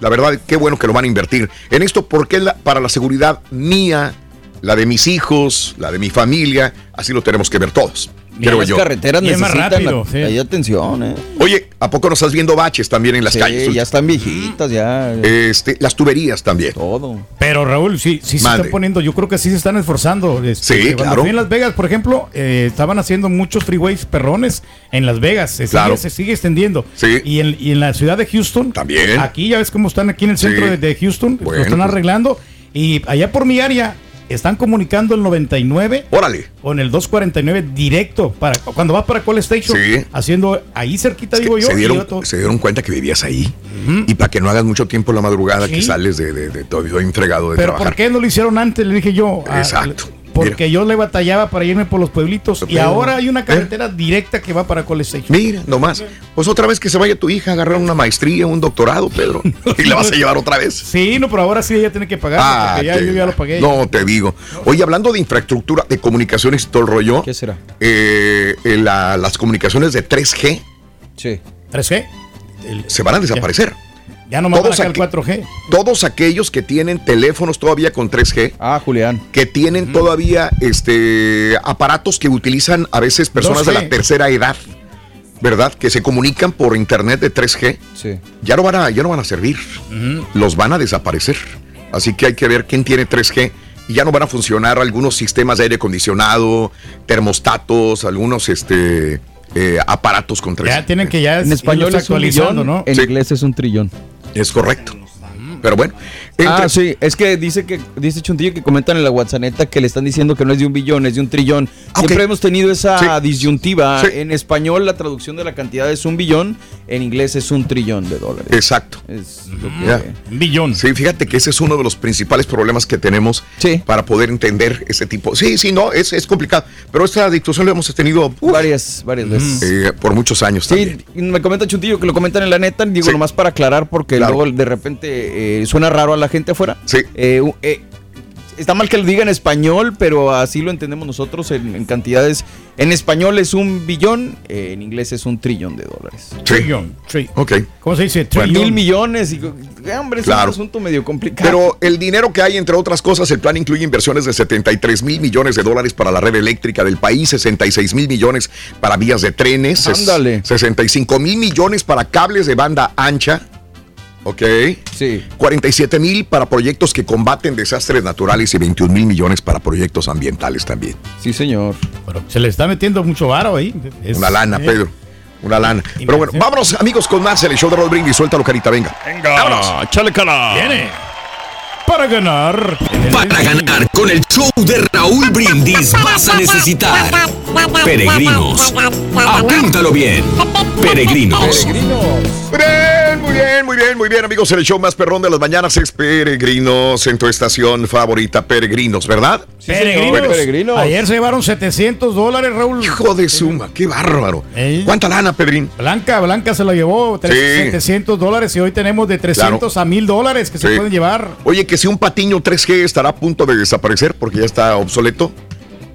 La verdad, qué bueno que lo van a invertir en esto porque es la, para la seguridad mía, la de mis hijos, la de mi familia, así lo tenemos que ver todos. Creo las yo. carreteras necesitan rápido, la, sí. hay atención. Eh. Oye, ¿a poco no estás viendo baches también en las sí, calles? ya están viejitas, ya. Este, las tuberías también. Todo. Pero Raúl, sí, sí se están poniendo, yo creo que sí se están esforzando. Este, sí, claro. en Las Vegas, por ejemplo, eh, estaban haciendo muchos freeways perrones en Las Vegas. Se, claro. sigue, se sigue extendiendo. Sí. Y en, y en, la ciudad de Houston. También. Aquí ya ves cómo están aquí en el centro sí. de, de, Houston. Bueno, lo están pues. arreglando. Y allá por mi área están comunicando el 99 Órale. con el 249 directo para cuando vas para Call Station sí. haciendo ahí cerquita es digo yo se dieron, se dieron, cuenta que vivías ahí uh -huh. y para que no hagas mucho tiempo en la madrugada sí. que sales de, de, de todo entregado de pero trabajar. ¿por qué no lo hicieron antes? Le dije yo. Exacto. A, porque Mira. yo le batallaba para irme por los pueblitos Pero, y ahora hay una carretera ¿eh? directa que va para Station. Mira, nomás. Pues otra vez que se vaya tu hija a agarrar una maestría, un doctorado, Pedro. y la vas a llevar otra vez. Sí, no, pero ahora sí ella tiene que pagar. Ah, porque ya, te, yo ya lo pagué. No, te digo. Oye, hablando de infraestructura, de comunicaciones y todo el rollo. ¿Qué será? Eh, la, las comunicaciones de 3G. Sí. ¿3G? El, se van a desaparecer. Ya. Ya no me van a el 4G. Todos aquellos que tienen teléfonos todavía con 3G. Ah, Julián. Que tienen mm. todavía este, aparatos que utilizan a veces personas 2G. de la tercera edad. ¿Verdad? Que se comunican por internet de 3G. Sí. Ya no van a, ya no van a servir. Uh -huh. Los van a desaparecer. Así que hay que ver quién tiene 3G. Y ya no van a funcionar algunos sistemas de aire acondicionado, termostatos, algunos este, eh, aparatos con 3G. Ya tienen que ya en español es un trillón, ¿no? En sí. inglés es un trillón. Es correcto. Pero bueno, Ah, sí, es que dice que dice Chuntillo que comentan en la WhatsApp que le están diciendo que no es de un billón, es de un trillón. Siempre hemos tenido esa disyuntiva. En español la traducción de la cantidad es un billón, en inglés es un trillón de dólares. Exacto. Es lo que- Ya. billón. Sí, fíjate que ese es uno de los principales problemas que tenemos para poder entender ese tipo. Sí, sí, no, es, es complicado. Pero esta discusión la hemos tenido varias, varias veces. eh, por muchos años también. Sí, y me comenta Chuntillo que lo comentan en la neta, digo nomás para aclarar porque luego de repente eh, suena raro a la gente afuera. Sí. Eh, eh, está mal que lo diga en español, pero así lo entendemos nosotros en, en cantidades. En español es un billón, eh, en inglés es un trillón de dólares. Trillón. tri- Ok. ¿Cómo se dice? Trillón. mil millones. Y, eh, hombre, es Claro. un asunto medio complicado. Pero el dinero que hay, entre otras cosas, el plan incluye inversiones de 73 mil millones de dólares para la red eléctrica del país, 66 mil millones para vías de trenes, Ándale. 65 mil millones para cables de banda ancha. Ok. Sí. 47 mil para proyectos que combaten desastres naturales y 21 mil millones para proyectos ambientales también. Sí, señor. Pero se le está metiendo mucho varo ahí. Es- Una lana, eh. Pedro. Una lana. Pero bueno, vámonos, amigos, con más el show de Roll Brindis. Suéltalo, carita, venga. Venga, échale cara. Viene. Para ganar. Para ganar con el show de Raúl Brindis vas a necesitar peregrinos. Apúntalo bien. Peregrinos. Bien, muy bien, muy bien, muy bien, amigos. El show más perrón de las mañanas es Peregrinos en tu estación favorita, Peregrinos, ¿verdad? Peregrinos. Ayer se llevaron 700 dólares, Raúl. Hijo de suma, qué bárbaro. ¿Cuánta lana, Pedrín? Blanca, Blanca se la llevó, tres- Sí. 700 dólares y hoy tenemos de 300 a 1000 dólares que se pueden llevar. Oye, que si un patiño 3G estará a punto de desaparecer porque ya está obsoleto.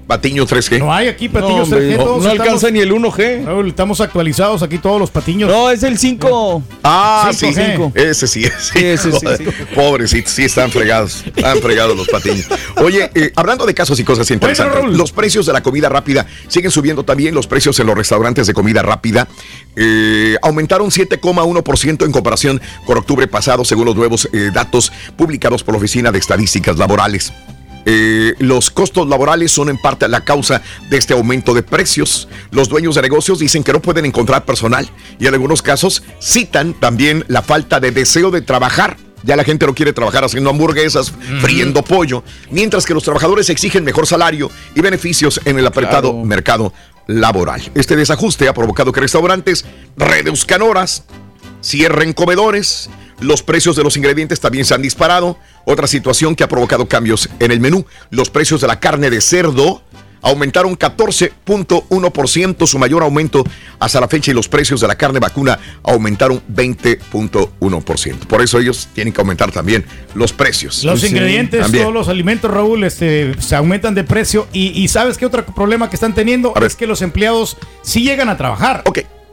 Patiño 3G. No hay aquí patiños No, hombre, 3G. no- todos no estamos- alcanza ni el 1G. Raúl, estamos actualizados aquí todos los patiños. No, es el 5. Ah, sí, 5G. Ese sí, ese ese sí, Joder, sí. Pobrecitos, sí están fregados. Están fregados los patiños. Oye, eh, hablando de casos y cosas interesantes, los precios de la comida rápida siguen subiendo también. Los precios en los restaurantes de comida rápida eh, aumentaron 7,1% en comparación con octubre pasado, según los nuevos eh, datos publicados por la Oficina de Estadísticas Laborales. Eh, los costos laborales son en parte la causa de este aumento de precios. Los dueños de negocios dicen que no pueden encontrar personal y en algunos casos citan también la falta de deseo de trabajar. Ya la gente no quiere trabajar haciendo hamburguesas, friendo pollo, mientras que los trabajadores exigen mejor salario y beneficios en el apretado Claro. mercado laboral. Este desajuste ha provocado que restaurantes reduzcan horas, cierren comedores, los precios de los ingredientes también se han disparado. Otra situación que ha provocado cambios en el menú. Los precios de la carne de cerdo aumentaron 14.1%, su mayor aumento hasta la fecha, y los precios de la carne vacuna aumentaron 20.1%. Por eso ellos tienen que aumentar también los precios. Los ingredientes, También. todos los alimentos, Raúl, este, se aumentan de precio. Y, y ¿sabes qué otro problema que están teniendo? A ver. Es que los empleados sí llegan a trabajar.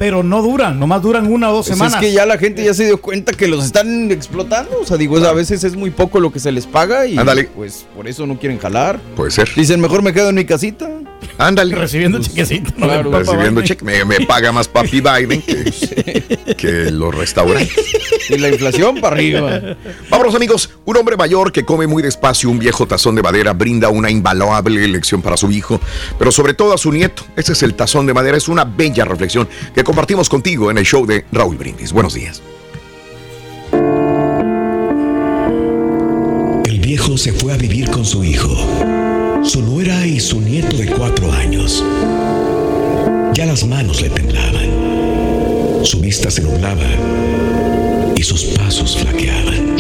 Pero no duran, nomás duran una o dos Pues semanas. es que ya la gente ya se dio cuenta que los están explotando. O sea, digo, a veces es muy poco lo que se les paga y Ándale. pues por eso no quieren jalar. Puede ser. Dicen, mejor me quedo en mi casita. Ándale. Recibiendo chequecito. ¿no? claro. Recibiendo cheque. Me, me paga más papi Biden que, que los restaurantes. Y la inflación para arriba. Vámonos amigos, un hombre mayor que come muy despacio un viejo tazón de madera brinda una invaluable lección para su hijo, pero sobre todo a su nieto. Ese es el tazón de madera, es una bella reflexión que compartimos contigo en el show de Raúl Brindis. Buenos días. El viejo se fue a vivir con su hijo, su nuera y su nieto de cuatro años. Ya las manos le temblaban, su vista se nublaba y sus pasos flaqueaban.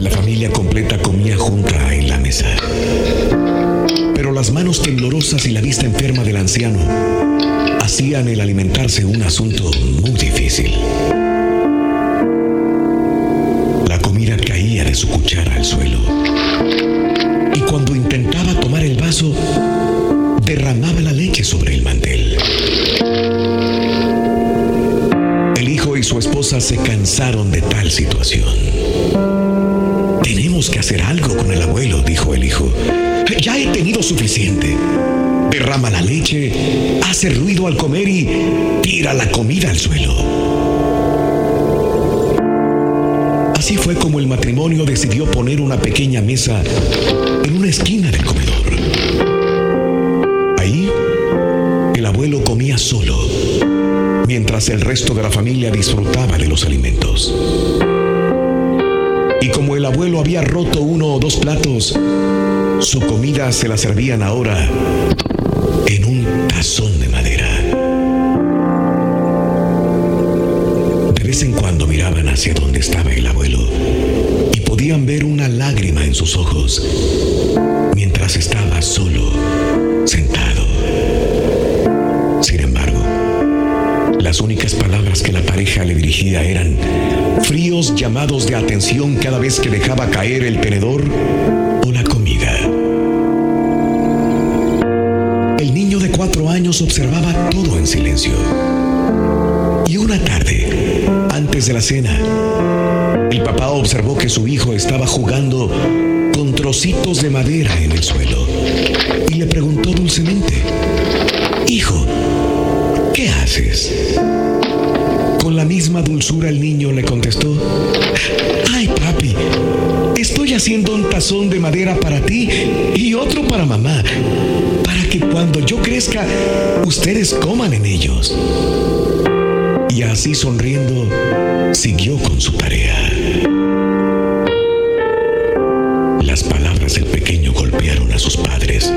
La familia completa comía junta en la mesa. Pero las manos temblorosas y la vista enferma del anciano hacían el alimentarse un asunto muy difícil. La comida caía de su cuchara suelo. Y cuando intentaba tomar el vaso, derramaba la leche sobre el mantel. El hijo y su esposa se cansaron de tal situación. Tenemos que hacer algo con el abuelo, dijo el hijo. Ya he tenido suficiente. Derrama la leche, hace ruido al comer y tira la comida al suelo. Así fue como el matrimonio decidió poner una pequeña mesa en una esquina del comedor. Ahí, el abuelo comía solo, mientras el resto de la familia disfrutaba de los alimentos. Y como el abuelo había roto uno o dos platos, su comida se la servían ahora en un tazón de madera. De vez en cuando miraban hacia donde estaba el abuelo ver una lágrima en sus ojos mientras estaba solo, sentado. Sin embargo, las únicas palabras que la pareja le dirigía eran fríos llamados de atención cada vez que dejaba caer el tenedor o la comida. El niño de cuatro años observaba todo en silencio. Y una tarde, antes de la cena, el papá observó que su hijo estaba jugando con trocitos de madera en el suelo y le preguntó dulcemente, Hijo, ¿qué haces? Con la misma dulzura el niño le contestó, Ay papi, estoy haciendo un tazón de madera para ti y otro para mamá, para que cuando yo crezca ustedes coman en ellos. Y así sonriendo, siguió con su tarea. Las palabras del pequeño golpearon a sus padres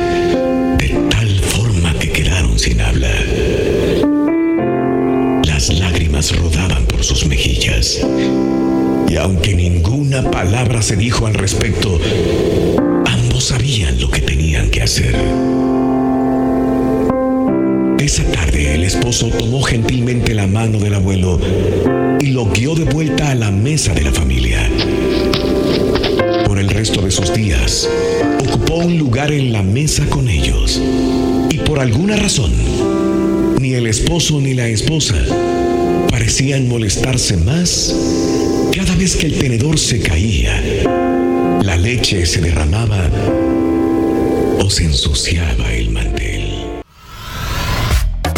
de tal forma que quedaron sin habla. Las lágrimas rodaban por sus mejillas. Y aunque ninguna palabra se dijo al respecto, ambos sabían lo que tenían que hacer. Esa tarde el esposo tomó gentilmente la mano del abuelo y lo guió de vuelta a la mesa de la familia. Por el resto de sus días, ocupó un lugar en la mesa con ellos. Y por alguna razón, ni el esposo ni la esposa parecían molestarse más cada vez que el tenedor se caía, la leche se derramaba o se ensuciaba.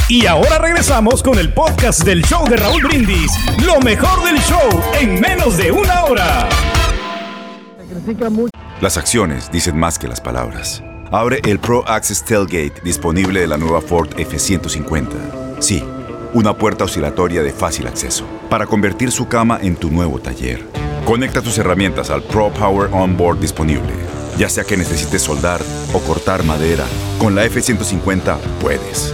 Y ahora regresamos con el podcast del show de Raúl Brindis. Lo mejor del show en menos de una hora. Las acciones dicen más que las palabras. Abre el Pro Access Tailgate disponible de la nueva Ford F-150. Sí, una puerta oscilatoria de fácil acceso para convertir su cama en tu nuevo taller. Conecta tus herramientas al Pro Power Onboard disponible. Ya sea que necesites soldar o cortar madera, con la F-150 puedes.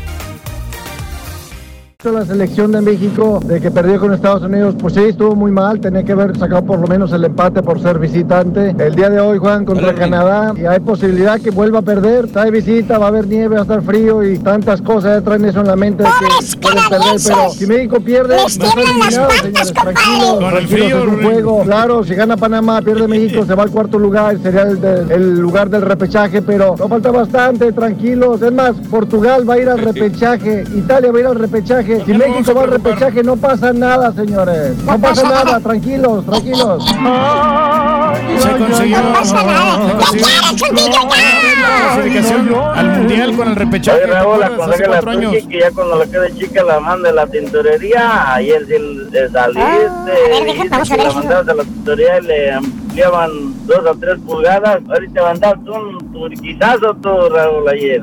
La selección de México de que perdió con Estados Unidos, pues sí, estuvo muy mal. Tenía que haber sacado por lo menos el empate por ser visitante. El día de hoy juegan contra Canadá y hay posibilidad que vuelva a perder. Está de visita, va a haber nieve, va a estar frío y tantas cosas. Ya traen eso en la mente de que pueden perder. Pero si México pierde, va a ser eliminado, señores. Tranquilos, tranquilos, es un juego. Claro, si gana Panamá, pierde México, se va al cuarto lugar. Sería el, de- el lugar del repechaje, pero no falta bastante, tranquilos. Es más, Portugal va a ir al repechaje, Italia va a ir al repechaje repechaje. Si México va al repechaje, no pasa nada, señores. No pasa nada, tranquilos, tranquilos. Se consiguió. La clasificación al mundial con el repechaje. Oye, Raúl, aconseja la que ya cuando le quede chica la mande la tintorería. Ahí el, el saliste. vamos a que ver la mandabas a la tintorería y le ampliaban dos a tres pulgadas. Ahorita mandas un turquizazo tú, Raúl, ayer.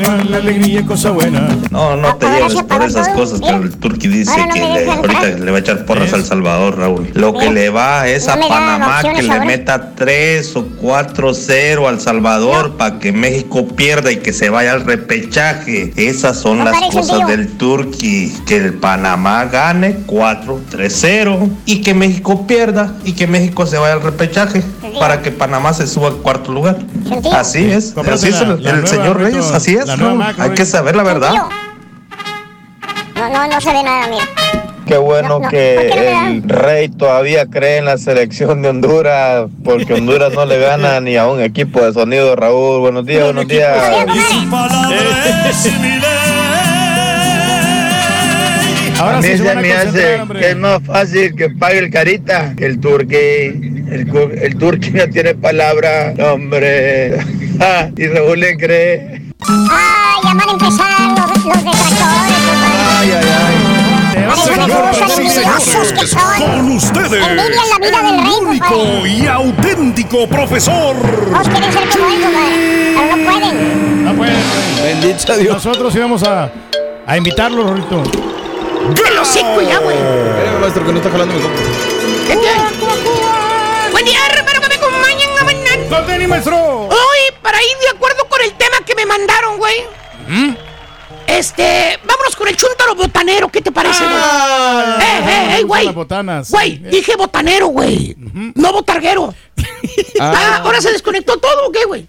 La, la alegría es cosa buena. No, no te lleves por esas cosas, pero el Turqui dice que le- ahorita le va a echar porras al Salvador, Raúl. Lo que le va es a Panamá que le meta 3 o 4-0 al Salvador para que México pierda y que se vaya al repechaje. Esas son las cosas del Turqui. Que el Panamá gane 4-3-0 y que México pierda y que México se vaya al repechaje para que Panamá se suba al cuarto lugar. Así es, así es el, la el nueva, señor Reyes, así es. Mac, Hay que saber la verdad. No, no, no se ve nada, mira. Qué bueno No, no, ¿por qué no me que el rey todavía cree en la selección de Honduras, porque Honduras no le gana ni a un equipo de sonido. Raúl, buenos días, buenos días. Ahora a mí sí se se me hace hombre. que es más fácil que pague el carita que el turqui. El, el turqui no tiene palabra, hombre. Ah, y Raúl le cree. Ay, ya van a empezar los, los detractores. Ay, ay, ay. Señoras y señores, con ustedes, Envidian la vida del rey, el único y auténtico profesor. Todos quieren ser como él, compadre, pero no pueden. No pueden. Bendito sea Dios. Nosotros íbamos a, a invitarlo, Rorito. ¡Qué lo seco ya, güey! Espérame, maestro, que no está jalando mi compa. ¿Qué te Buen día, hermano, que me acompañen a. ¡No te maestro! Hoy, para ir de acuerdo con el tema que me mandaron, güey. ¿Mm? Este, vámonos con el chúntaro botanero, ¿qué te parece, güey? Ah, ¡Eh, eh, eh, güey! Güey, dije botanero, güey. No botarguero. Ah, ahora se desconectó todo, ¿o qué, güey?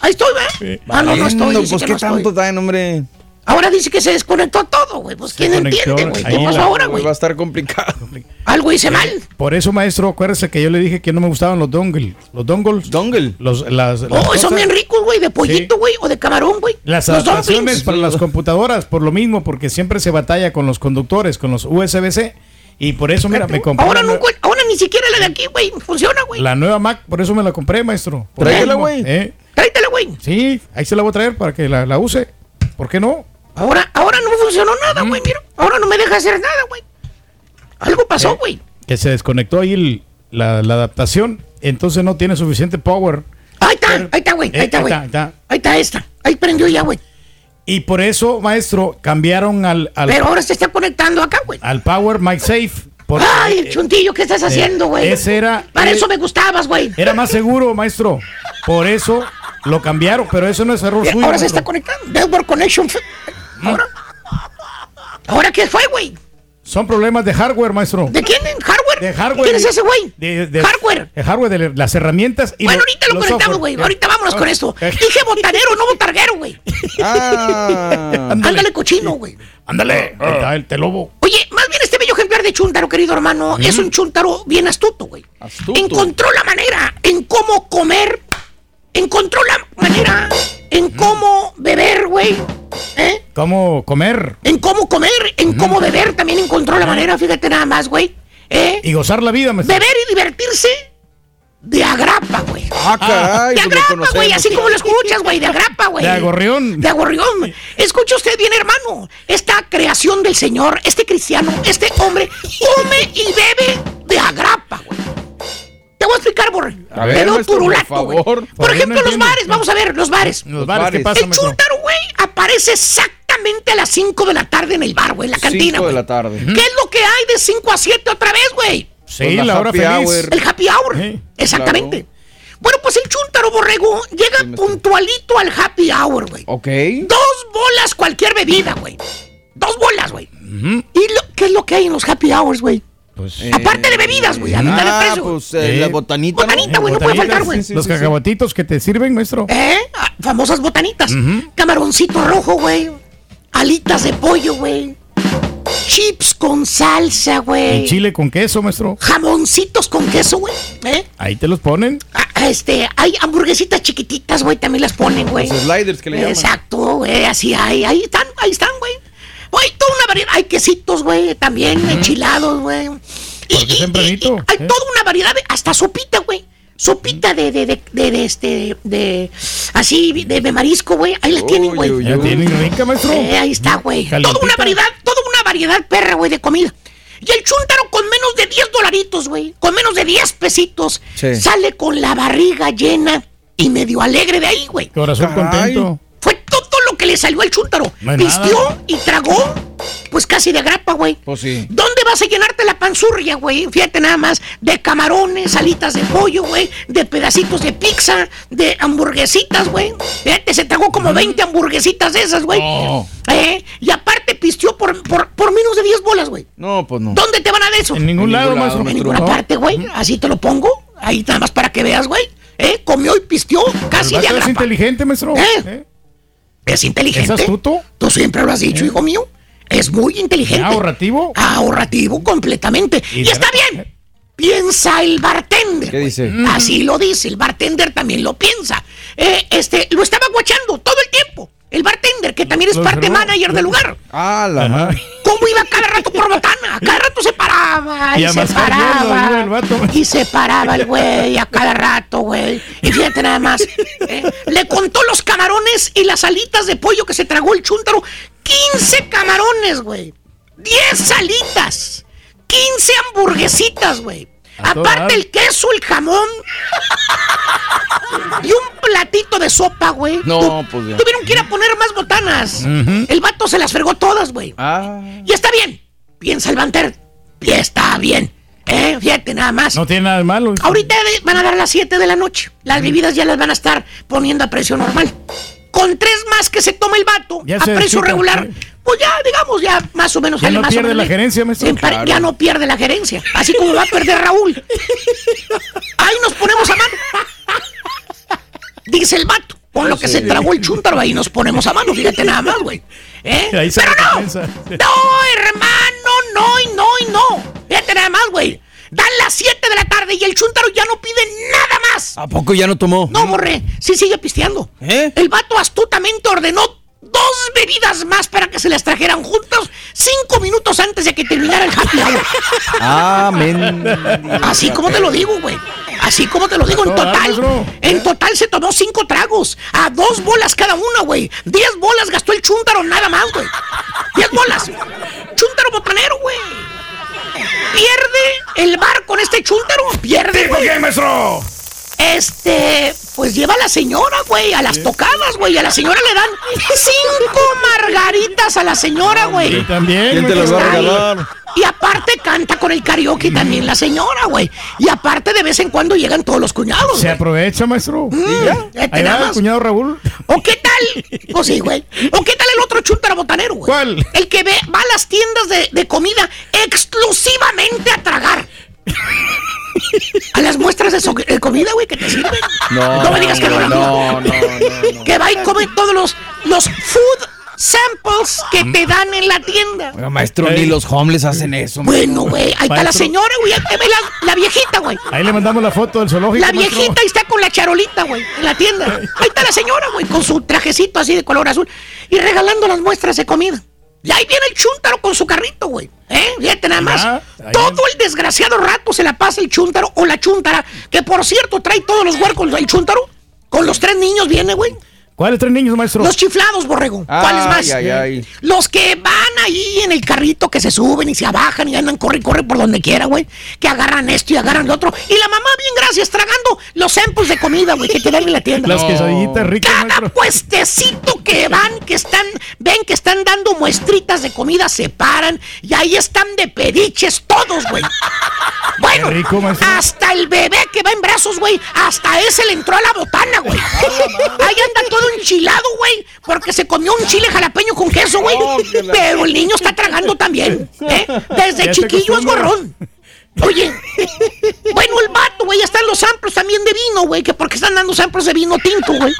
Ahí estoy, ¿eh? Ah, no, no estoy. Pues qué no estoy. tanto traen, hombre. Ahora dice que se desconectó todo, güey. Pues quién conectó entiende, güey. ¿Qué pasó ahora, güey? Va a estar complicado. Algo hice mal. Por eso, maestro, acuérdese que yo le dije que no me gustaban los dongles. Los dongles. Dongle. Los, las, las Oh, son bien ricos, güey, de pollito, güey, o de camarón, güey. Las Los adaptaciones dumplings. para las computadoras, por lo mismo, porque siempre se batalla con los conductores, con los USB-C. Y por eso, mira, me compré Ahora, no, ahora ni siquiera la de aquí, güey, funciona, güey. la nueva Mac, por eso me la compré, maestro. Eso, güey. ¿eh? Tráetela, güey. Sí, ahí se la voy a traer para que la, la use. ¿Por qué no? Ahora, ahora no funcionó nada, güey, mira. Ahora no me deja hacer nada, güey. Algo Eh. pasó, güey. Que se desconectó ahí el- la, la adaptación, entonces no tiene suficiente power. Ahí está, ahí está, güey, Eh, ahí está, güey. ahí está. Ahí está esta. Ahí prendió ya, güey. Y por eso, maestro, cambiaron al, al, Pero ahora se está conectando acá, güey. al Power MagSafe. porque, Ay, el chuntillo, ¿qué estás eh, haciendo, güey? ese era- Para eh, eso me gustabas, güey. Era más seguro, maestro. Por eso lo cambiaron, pero eso no es error suyo. Ahora se maestro. está conectando. Network Connection. Ahora. ¿Ahora qué fue, güey? Son problemas de hardware, maestro. ¿De quién? ¿Hardware? De hardware. ¿Quién es ese güey? De, de- Hardware. De hardware, de las herramientas y Bueno, lo- ahorita lo conectamos, güey. Ahorita vámonos con esto. Eh. Dije botanero, no botarguero, güey. Ah. Ándale, cochino, güey. Ándale, ahí está el telobo. Oye, más bien este bello ejemplar de chúntaro, querido hermano, es un chúntaro bien astuto, güey. Astuto. Encontró la manera en cómo comer, encontró la manera en cómo beber, güey. ¿Eh? ¿Cómo comer En cómo comer, en cómo beber, también encontró la manera, fíjate nada más, güey. ¿Eh? y gozar la vida, maestro? Beber y divertirse de agrapa, güey. Ah, caray. De pues agrapa, güey, así como lo escuchas, güey, de agrapa, güey. De agorrión. De agorrión. Escucha usted bien, hermano. Esta creación del Señor, este cristiano, este hombre, come y bebe de agrapa, güey. Te voy a explicar, Borre. A ver, por turulato, güey. favor. Por ejemplo, no los bares, vamos a ver, los bares. Los bares, ¿qué pasa, El chúntaro, güey, aparece exactamente a las 5 de la tarde en el bar, güey, en la cantina. Cinco de güey. la tarde. ¿Qué es lo que hay de 5 a 7 otra vez, güey? Sí, Pues la la hora happy feliz. hour. El happy hour. Sí, Exactamente. Bueno, pues el chúntaro borrego llega Sí, puntualito al happy hour, güey. Ok. Dos bolas cualquier bebida, güey. Dos bolas, güey. ¿Y lo, qué es lo que hay en los happy hours, güey? Pues, Aparte de bebidas, güey. A mitad de Ah, precio. güey. pues eh, Eh, la botanita, botanita, ¿no? güey, no puede faltar, güey. sí, sí, los sí, sí. cacahuatitos que te sirven, maestro. ¿Eh? Ah, Famosas botanitas. Camaroncito rojo, güey. Alitas de pollo, güey. Chips con salsa, Y güey. chile con queso, maestro. Jamoncitos con queso, güey. ¿Eh? Ahí te los ponen. Ah, Este, hay hamburguesitas chiquititas, güey, también las ponen, güey. Los sliders que le llaman. Exacto, güey, así hay, ahí están, ahí están, güey. Güey, toda una variedad, hay quesitos, güey, también enchilados, güey. ¿Por qué tempranito? Hay toda una variedad, de, hasta sopita, güey. Sopita de, de, de, de, de este, de, así, de, de marisco, güey. Ahí la tienen, güey. Ya tienen rica, maestro. Eh, ahí está, güey. Toda Calientita. una variedad, toda una variedad, perra, güey, de comida. Y el chúntaro con menos de 10 dolaritos, güey. Con menos de 10 pesitos. Sí. Sale con la barriga llena y medio alegre de ahí, güey. Corazón contento. Que le salió al chúntaro. No hay Vistió nada. y tragó, pues casi de grapa, güey. Pues sí. ¿Dónde vas a llenarte la panzurria, güey? Fíjate nada más, de camarones, alitas de pollo, güey, de pedacitos de pizza, de hamburguesitas, güey. Fíjate, se tragó como 20 hamburguesitas de esas, güey. No. ¿Eh? Y aparte pistió por, por, por menos de 10 bolas, güey. No, pues no. ¿Dónde te van a dar eso? En ningún En lado, maestro. En ninguna parte, güey. Así te lo pongo. Ahí nada más para que veas, güey. ¿Eh? Comió y pistió casi El de agrapa. inteligente, maestro. ¿Eh? ¿Eh? Es inteligente. ¿Es astuto? Tú siempre lo has dicho, hijo mío. Es muy inteligente. ¿Ahorrativo? Ahorrativo completamente. Y, está bien. Piensa el bartender. ¿Qué dice? güey. Así lo dice. El bartender también lo piensa. Eh, este, lo estaba guachando todo el tiempo. El bartender, que también es parte manager del lugar. Ah, la madre. ¿Cómo iba cada rato por botana? A cada rato se paraba y, se paraba. iba el vato. Y se paraba el güey a cada rato, güey. Y fíjate nada más. ¿eh? Le contó los camarones y las alitas de pollo que se tragó el chúntaro. 15 camarones, güey. 10 alitas. 15 hamburguesitas, güey. Aparte el queso, el jamón. y un platito de sopa, güey. No, Tu- pues ya. Tuvieron que ir a poner más botanas. El vato se las fregó todas, güey. Ah. Y está bien. Piensa el banter. Y está bien. Eh, fíjate nada más. No tiene nada de malo. Ahorita van a dar las 7 de la noche. Las bebidas ya las van a estar poniendo a precio normal. Con tres más que se toma el vato Ya a precio regular, sí. pues ya, digamos, ya más o menos Ya sale no más o pierde menos la gerencia, maestro. Claro. Ya no pierde la gerencia. Así como va a perder Raúl. Ahí nos ponemos a mano. Dice el vato. Con lo que se tragó el chúntaro, ahí nos ponemos a mano. Fíjate nada más, güey. ¿Eh? Pero no. No, hermano, no y no y no. Fíjate nada más, güey. Dan las 7 de la tarde y el chúntaro ya no pide nada más. ¿A poco ya no tomó? No, borré. Sí sigue pisteando. ¿Eh? El vato astutamente ordenó dos bebidas más para que se las trajeran juntos cinco minutos antes de que terminara el happy hour. Ah, men. Así como te lo digo, güey. Así como te lo digo, en total. maestro. En total se tomó cinco tragos. A dos bolas cada una, güey. Diez bolas gastó el chúntaro nada más, güey. Diez bolas. Chúntaro botanero, güey. Pierde el bar con este chúntaro. Pierde, ¿Por qué, maestro? Este, pues lleva a la señora, güey, a las tocadas, güey. A la señora le dan cinco margaritas a la señora, Y güey. también. ¿Quién te las va a regalar? Y aparte canta con el karaoke también la señora, güey. Y aparte de vez en cuando llegan todos los cuñados. Se aprovecha, maestro. Mm, ya. Ahí nada va el más. cuñado Raúl. ¿O qué tal? Pues sí, güey. ¿O qué tal el otro chúntaro botanero, güey? ¿Cuál? El que ve, va a las tiendas de, de comida exclusivamente a tragar. A las muestras de, so- de comida, güey, que te sirven. No, No me digas que no, no, no, no, no, no. Que va y come todos los, los food samples que te dan en la tienda. Oiga, maestro, ni los homeless hacen eso. Bueno, güey, ahí está la señora, güey, ahí te ve la, la viejita, güey. Ahí le mandamos la foto del zoológico. La maestro. viejita ahí está con la charolita, güey, en la tienda. Ahí está la señora, güey, con su trajecito así de color azul y regalando las muestras de comida. Y ahí viene el chúntaro con su carrito, güey. ¿Eh? Fíjate nada más. Todo el desgraciado rato se la pasa el chúntaro o la chúntara, que por cierto trae todos los huercos el chúntaro. Con los tres niños viene, güey. ¿Cuáles tres niños, maestro? Los chiflados, borrego. ¿Cuáles más? Ay, ay, ay. Los que van ahí en el carrito, que se suben y se abajan y andan, corre, corre por donde quiera, güey. Que agarran esto y agarran lo otro. Y la mamá, bien gracias, tragando los samples de comida, güey, que te dan en la tienda. Las quesadillitas ricas, Cada maestro. puestecito que van, que están, ven que están dando muestritas de comida, se paran y ahí están de pediches todos, güey. Bueno, rico, hasta el bebé que va en brazos, güey, hasta ese le entró a la botana, güey. Ahí anda todo enchilado, güey, porque se comió un chile jalapeño con queso, güey. Pero el niño está tragando también, ¿eh? Desde chiquillo es gorrón. Oye, bueno, el vato, güey, ya están los samples también de vino, güey, que porque están dando samples de vino tinto, güey.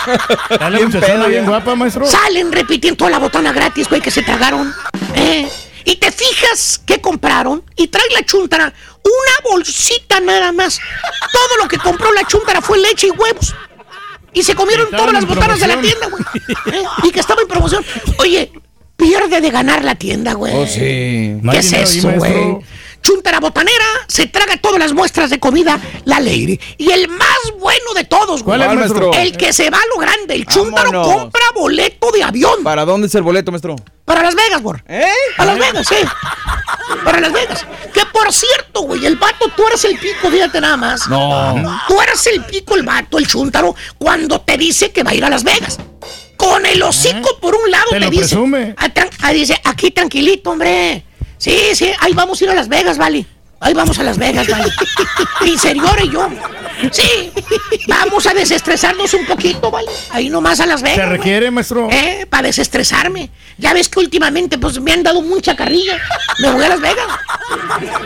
Dale, Bien pedo, bien guapa, maestro. Salen repitiendo toda la botana gratis, güey, que se tragaron. ¿eh? Y te fijas qué compraron y trae la chuntara Una bolsita nada más. Todo lo que compró la chuntara fue leche y huevos. Y se comieron todas las botanas de la tienda, güey. ¿Eh? Y que estaba en promoción. Oye, pierde de ganar la tienda, güey. Oh, sí. ¿Qué es eso, güey? Chuntara botanera se traga todas las muestras de comida, la Lady. Y el más bueno de todos, güey. ¿Cuál es, maestro? El que se va a lo grande. El Chuntaro Vámonos. compra boleto de avión. ¿Para dónde es el boleto, maestro? Para Las Vegas, güey. ¿Eh? Para Las Vegas, sí. Para Las Vegas. Que por cierto, güey, el vato, tú eres el pico, fíjate nada más. No. Tú eres el pico, el vato, el chúntaro, cuando te dice que va a ir a Las Vegas. Con el hocico por un lado Te te, lo dice. presume. ah, tran- ah, dice, aquí tranquilito, hombre. Sí, sí, ahí vamos a ir a Las Vegas, vale. Ahí vamos a Las Vegas, vale. Inferior y yo. Sí, vamos a desestresarnos un poquito, vale. Ahí nomás a Las Vegas. Se requiere, maestro. ¿Eh? Para desestresarme. Ya ves que últimamente pues me han dado mucha carrilla. Me voy a Las Vegas.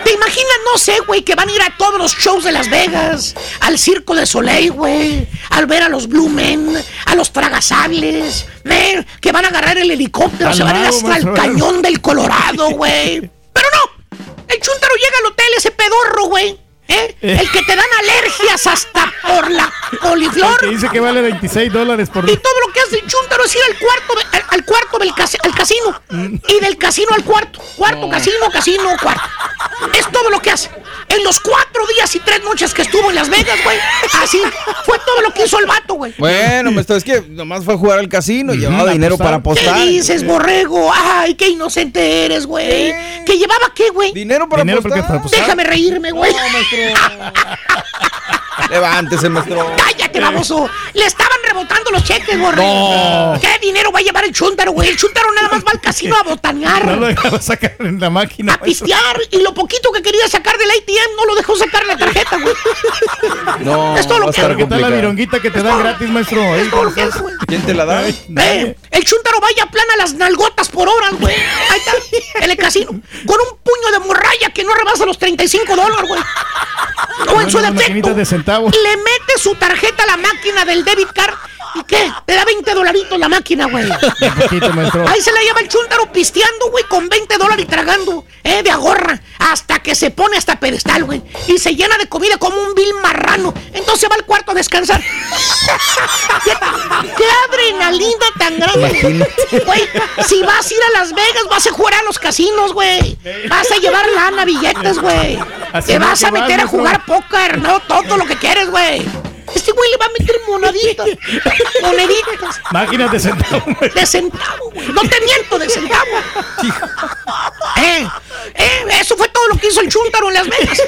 ¿Te imaginas, no sé, güey, que van a ir a todos los shows de Las Vegas? Al Circo de Soleil, güey. Al ver a los Blue Men, a los Tragasables. Men, que van a agarrar el helicóptero, se van a ir hasta el cañón del Colorado, güey. Pero no. El chúntaro llega al hotel, ese pedorro, güey. ¿Eh? El que te dan alergias hasta por la coliflor. Que dice que vale 26 dólares por Y todo lo que hace el chúntaro es ir al cuarto, al, al cuarto del casi- al casino. Y del casino al cuarto. Cuarto, casino, casino, cuarto. Es todo lo que hace. En los cuatro días y tres noches que estuvo en Las Vegas, güey. Así fue todo lo que hizo el vato, güey. Bueno, maestro, es que nomás fue a jugar al casino y llevaba a dinero para apostar. ¿Qué dices, borrego? Ay, qué inocente eres, güey. ¿Que llevaba qué, güey? Dinero para Dinero apostar. para apostar. Déjame reírme, güey. creo. Levántese, maestro. Cállate, baboso. Le estaban rebotando los cheques, borrego. No. ¿Qué dinero va a llevar el chúntaro, güey? El chúntaro nada más va al casino a botanear. No lo dejaba sacar en la máquina. a pistear y lo poquito que quería sacar del ATM no lo dejó sacar la tarjeta, güey. No, Es todo lo que. ¿Qué tal la vironguita que te dan gratis, maestro? Ahí, Es todo lo que hace, güey. ¿Quién te la da? Eh, el chúntaro vaya plana las nalgotas por horas, güey. Ahí está, en el casino. Con un puño de morralla que no rebasa los 35 dólares, güey. O en su defecto, le mete su tarjeta a la máquina del debit card. ¿Y qué? Te da 20 dolaritos la máquina, güey. Ahí se la lleva el chúntaro pisteando, güey, con 20 dólares y tragando, eh, de agorra, hasta que se pone hasta pedestal, güey. Y se llena de comida como un vil marrano. Entonces va al cuarto a descansar. ¿Qué, qué adrenalina tan grande. Güey, si vas a ir a Las Vegas, vas a jugar a los casinos, güey. Vas a llevar lana, billetes, güey. Te vas a meter a jugar póker, no todo lo que quieres, güey. Este güey le va a meter moneditas. Moneditas. Máquinas de centavos. De centavo, güey. No te miento, de centavo. Eh, eh, eso fue todo lo que hizo el Chuntaro en Las Vegas.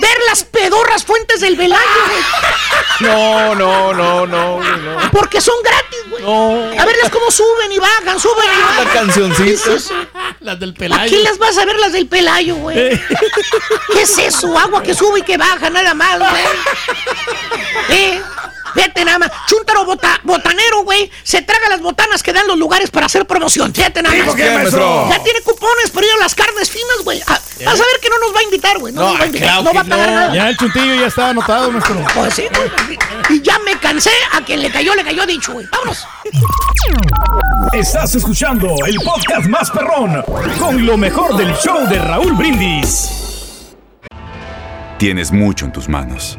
Ver las pedorras fuentes del Velayo, güey. No, no, no, no, güey, no. Porque son gratis, güey. No. A verlas cómo suben y bajan, suben y bajan. La cancioncita. ¿Qué es eso? Las del Aquí pelayo. las vas a ver las del Pelayo, güey. ¿Qué es eso? Agua que sube y que baja, nada más, güey. ¿Eh? Fíjate nada más. Chúntaro bota- botanero, güey. Se traga las botanas que dan los lugares para hacer promoción. Fíjate nada más. ¿Por qué, maestro? Ya tiene cupones para ir a las carnes finas, güey. Ah, Vas a ver que no nos va a invitar, güey. No, No, nos va a invitar. claro no que va a pagar no. nada. Ya el chuntillo ya estaba anotado, maestro. Pues sí, güey. Y ya me cansé. A quien le cayó, le cayó dicho, güey. Vámonos. Estás escuchando el podcast más perrón con lo mejor del show de Raúl Brindis. Tienes mucho en tus manos.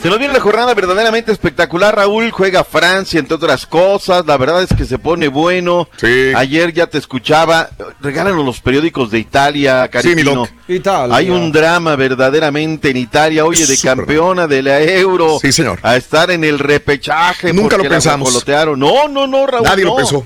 Se nos viene la jornada verdaderamente espectacular, Raúl. Juega Francia, entre otras cosas. La verdad es que se pone bueno. Ayer ya te escuchaba. Regálanos los periódicos de Italia, Caritino. Italia. Hay un drama verdaderamente en Italia. Oye, de campeona de la Euro. Sí, señor. A estar en el repechaje. Nunca lo pensamos. No, no, no, Raúl. Nadie lo pensó.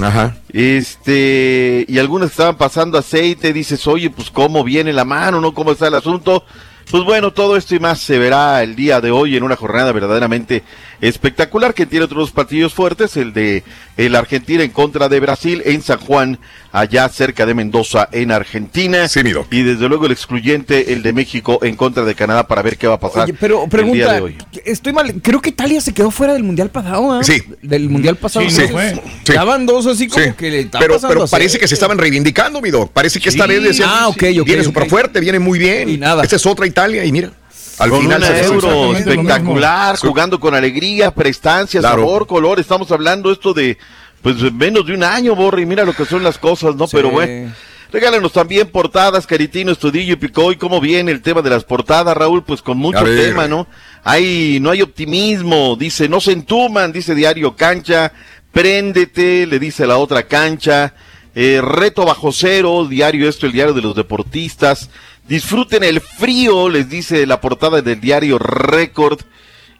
Ajá. Este, y algunos estaban pasando aceite, dices, oye, pues cómo viene la mano, ¿no? ¿Cómo está el asunto? Pues bueno, todo esto y más se verá el día de hoy en una jornada verdaderamente espectacular que tiene otros partidos fuertes, el de el Argentina en contra de Brasil en San Juan, allá cerca de Mendoza en Argentina. y desde luego el excluyente, el de México en contra de Canadá para ver qué va a pasar Oye, pero el día pregunta, de hoy. estoy mal, creo que Italia se quedó fuera del mundial pasado, ¿ah? Sí. Del mundial pasado. Sí, Entonces, sí. Sí. Van dos así como Sí. que le pero, pasando pero parece hacer. que se estaban reivindicando, mi Doc. Parece que esta Sí. vez decían, Ah, ok, ok, viene ok. súper fuerte, viene muy bien. Y nada. Esta es otra Italia y mira. Al con final se euro lo espectacular, jugando con alegría, prestancia, Claro. sabor, color. Estamos hablando esto de pues menos de un año, Borre, y mira lo que son las cosas, ¿no? Pero bueno. Regálanos también portadas, Caritino, Estudillo y Picoy. ¿Cómo viene el tema de las portadas, Raúl? Pues con mucho tema, ¿no? Hay, no hay optimismo. Dice, no se entuman, dice Diario Cancha. Préndete, le dice la otra cancha. Eh, reto bajo cero, diario esto, el diario de los deportistas. Disfruten el frío, les dice la portada del diario Record.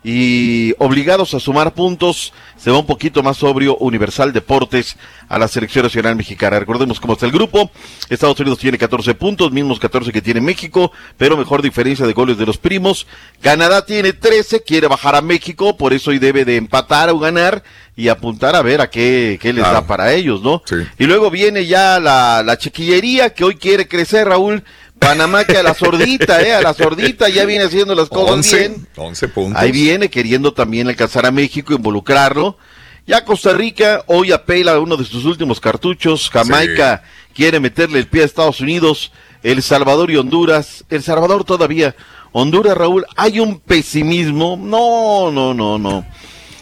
Y obligados a sumar puntos, se va un poquito más sobrio Universal Deportes a la selección nacional mexicana. Recordemos cómo está el grupo. Estados Unidos tiene 14 puntos, mismos 14 que tiene México, pero mejor diferencia de goles de los primos. Canadá tiene 13, quiere bajar a México, por eso hoy debe de empatar o ganar y apuntar a ver a qué, qué les da para ellos, ¿no? Y luego viene ya la, la chiquillería que hoy quiere crecer, Raúl. Panamá que a la sordita, ¿eh? A la sordita ya viene haciendo las cosas 11, bien. 11 puntos. Ahí viene queriendo también alcanzar a México, involucrarlo. Ya Costa Rica hoy apela a uno de sus últimos cartuchos. Jamaica quiere meterle el pie a Estados Unidos. El Salvador y Honduras. El Salvador todavía. Honduras, Raúl, hay un pesimismo. No, no, no, no.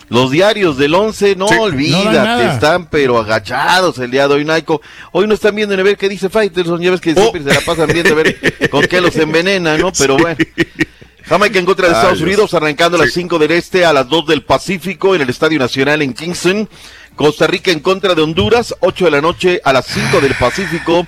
Los diarios del 11, no Sí. olvídate, No están pero agachados el día de hoy, Naico. Hoy no están viendo ni ver qué dice Faitelson, ya ves que siempre se la pasan viendo a ver con qué los envenena, ¿no? Pero bueno. Jamaica en contra de Ay, Estados Dios. Unidos, arrancando a las 5 del Este, a las 2 del Pacífico, en el Estadio Nacional en Kingston. Costa Rica en contra de Honduras, 8 de la noche a las 5 del Pacífico.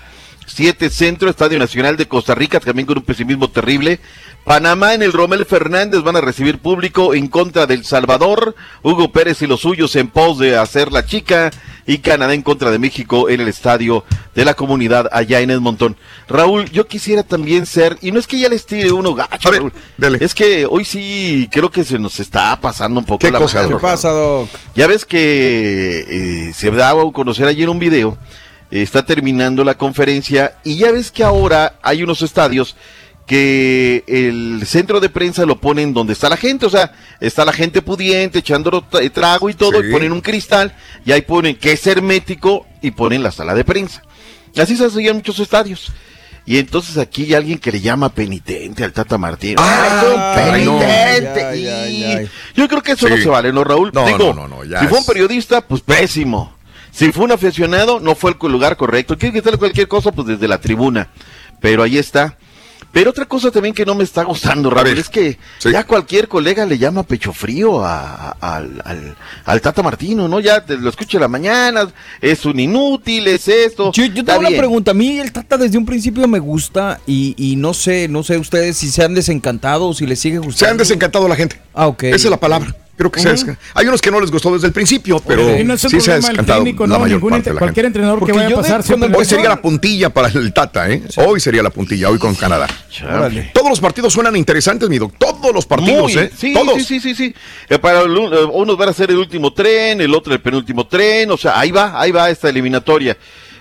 7 Centro, Estadio Nacional de Costa Rica, también con un pesimismo terrible. Panamá en el Romel Fernández van a recibir público en contra del Salvador. Hugo Pérez y los suyos en pos de hacer la chica. Y Canadá en contra de México en el estadio de la comunidad allá en Edmonton. Raúl, yo quisiera también ser, y no es que ya les tire uno gacho, Raúl, es que hoy sí creo que se nos está pasando un poco ¿Qué la cosa, mano, Doc? ¿Qué pasa, Doc? ya ves que eh, se daba a conocer ayer un video, está terminando la conferencia y ya ves que ahora hay unos estadios que el centro de prensa lo ponen donde está la gente, o sea, está la gente pudiente echando tra- trago y todo, Sí. y ponen un cristal y ahí ponen que es hermético y ponen la sala de prensa. Así se hacía en muchos estadios. Y entonces aquí hay alguien que le llama penitente al Tata Martín. ¡Ah, un ay, no. Yo creo que eso no se vale, ¿no, Raúl? No, Digo, no, no, no, ya si fue un periodista, pues pésimo. Si fue un aficionado, no fue el lugar correcto. Quiere quitarle cualquier cosa, pues desde la tribuna. Pero ahí está. Pero otra cosa también que no me está gustando, Raúl, es que ya cualquier colega le llama pecho frío a- a- al, al- al Tata Martino, ¿no? Ya te lo escucho en la mañana, es un inútil, es esto. Yo, yo tengo una pregunta. A mí el Tata desde un principio me gusta y, y no sé, no sé ustedes si se han desencantado o si les sigue gustando. Se han desencantado la gente. Ah, ok. Esa es la palabra. Creo que se ha Hay unos que no les gustó desde el principio, pero Y no es el sí se ha descantado técnico, la no, mayor ningún parte de la cualquier gente. entrenador que Porque vaya a de- pasar siempre Hoy sería la puntilla para el Tata, ¿eh? Hoy sería la puntilla, hoy con Canadá. Órale. Todos los partidos suenan interesantes, mi doc. Todos los partidos, Muy, ¿eh? Sí, Todos. sí, sí, sí, sí. Eh, para el eh, unos van a ser el último tren, el otro el penúltimo tren, o sea, ahí va, ahí va esta eliminatoria.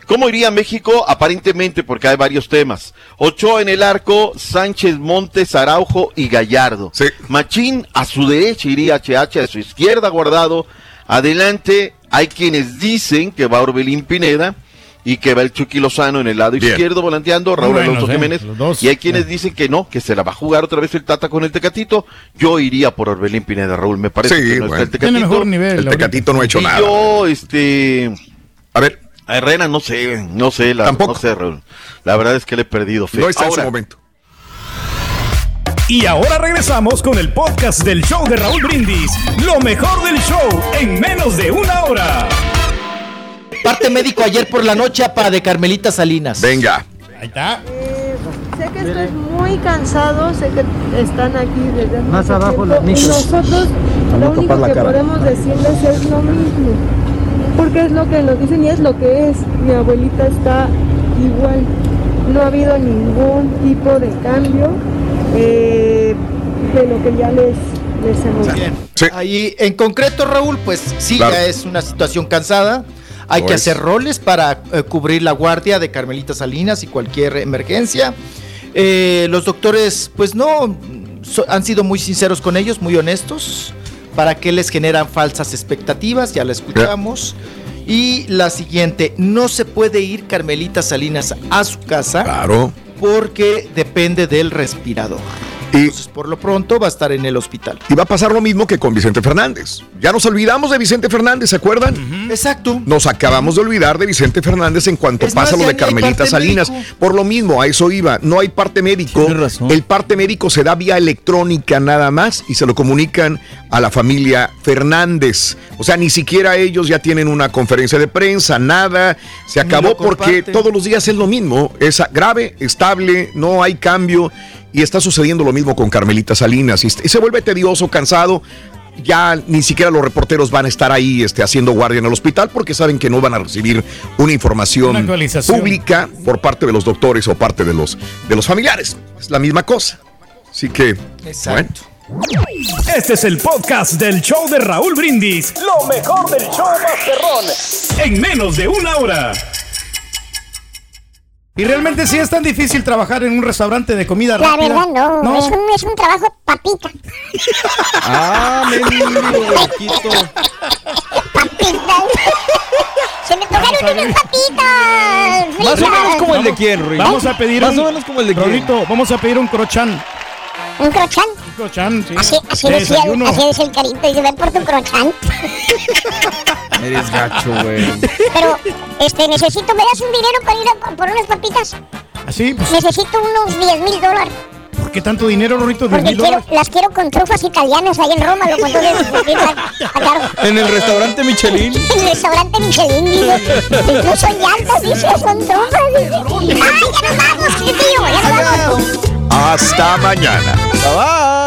¿Cómo iría México? Aparentemente, porque hay varios temas. Ochoa en el arco, Sánchez, Montes, Araujo y Gallardo. Machín a su derecha iría HH, a su izquierda guardado. Adelante hay quienes dicen que va Orbelín Pineda y que va el Chucky Lozano en el lado Bien. izquierdo volanteando, Raúl Alonso eh, Jiménez. dos. Y hay quienes dicen que no, que se la va a jugar otra vez el Tata con el Tecatito. Yo iría por Orbelín Pineda, Raúl, me parece Sí, que no bueno. está el Tiene Tecatito. mejor nivel. El ahorita. Tecatito no ha hecho Y nada. yo, este... A ver. A Herrera no sé, no sé, la, Tampoco. no sé, Raúl. La verdad es que le he perdido fe. No está en Ahora, su momento. Y ahora regresamos con el podcast del show de Raúl Brindis. Lo mejor del show en menos de una hora. Parte médico ayer por la noche para de Carmelita Salinas. Venga. Ahí está. Sé que estoy muy cansado, sé que están aquí desde hace Más abajo tiempo, las y micros. nosotros lo único que cara. podemos decirles es lo mismo, porque es lo que nos dicen y es lo que es. Mi abuelita está igual, no ha habido ningún tipo de cambio eh, de lo que ya les, les hemos dicho. Ahí, en concreto, Raúl, pues sí, Claro. ya es una situación cansada. Hay que hacer roles para eh, cubrir la guardia de Carmelita Salinas y cualquier emergencia. Eh, los doctores, pues no, so- han sido muy sinceros con ellos, muy honestos. ¿Para qué les generan falsas expectativas? Ya la escuchamos. Y la siguiente, no se puede ir Carmelita Salinas a su casa. Claro. Porque depende del respirador. Entonces, por lo pronto va a estar en el hospital. Y va a pasar lo mismo que con Vicente Fernández. Ya nos olvidamos de Vicente Fernández, ¿se acuerdan? Exacto. Nos acabamos de olvidar de Vicente Fernández en cuanto Es pasa más, lo de Carmelita Salinas. médico. Por lo mismo, a eso iba. No hay parte médico. El parte médico se da vía electrónica nada más y se lo comunican a la familia Fernández. O sea, ni siquiera ellos ya tienen una conferencia de prensa, nada. Se acabó porque todos los días es lo mismo. Es grave, estable, no hay cambio. Y está sucediendo lo mismo con Carmelita Salinas. Y, se vuelve tedioso, cansado. Ya ni siquiera los reporteros van a estar ahí este, haciendo guardia en el hospital porque saben que no van a recibir una información Una pública por parte de los doctores o parte de los, de los familiares. Es la misma cosa. Así que, Exacto. Este es el podcast del show de Raúl Brindis. Lo mejor del show Masterrón. En menos de una hora. Y realmente sí es tan difícil trabajar en un restaurante de comida La rápida. verdad no, Es, un, es un trabajo papita. Ah, mendigo huequito. Se me tocaron unas papitas. Más o menos como el de quién, Ruiz? Vamos a pedir Más un, o menos como el de quién. Raulito, vamos a pedir un crochan. ¿Un crochan? Sí. Así, así, De decía, así decía el carito. Dice, ven por tu crochan. Eres gacho, güey. Pero, este, necesito, ¿me das un dinero para ir a por unas papitas? Así, pues, Necesito unos 10 mil dólares. ¿Por qué tanto dinero, Rorito? 10 Porque quiero, las quiero con trufas italianas ahí en Roma, a cargo. En el restaurante Michelin. En el restaurante Michelin, dice. Incluso llantas, dice, con trufas, dice. ¡Ay, ya nos vamos, tío! ¡Ya nos vamos! hasta mañana.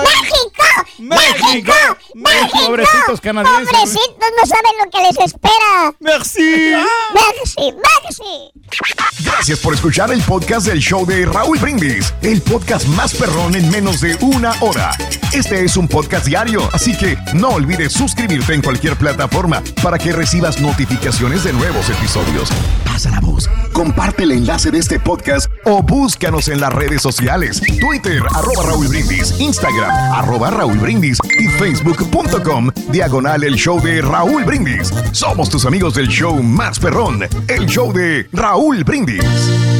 ¡México! ¡México! ¡México! Pobrecitos canadienses. Pobrecitos, no saben lo que les espera. Merci. Merci, merci. Gracias por escuchar el podcast del show de Raúl Brindis, el podcast más perrón en menos de una hora. Este es un podcast diario, así que no olvides suscribirte en cualquier plataforma para que recibas notificaciones de nuevos episodios. Pasa la voz, comparte el enlace de este podcast o búscanos en las redes sociales, Twitter, arroba Raúl Brindis, Instagram, arroba Raúl Brindis y facebook.com, diagonal el show de Raúl Brindis. Somos tus amigos del show más perrón, el show de Raúl Brindis.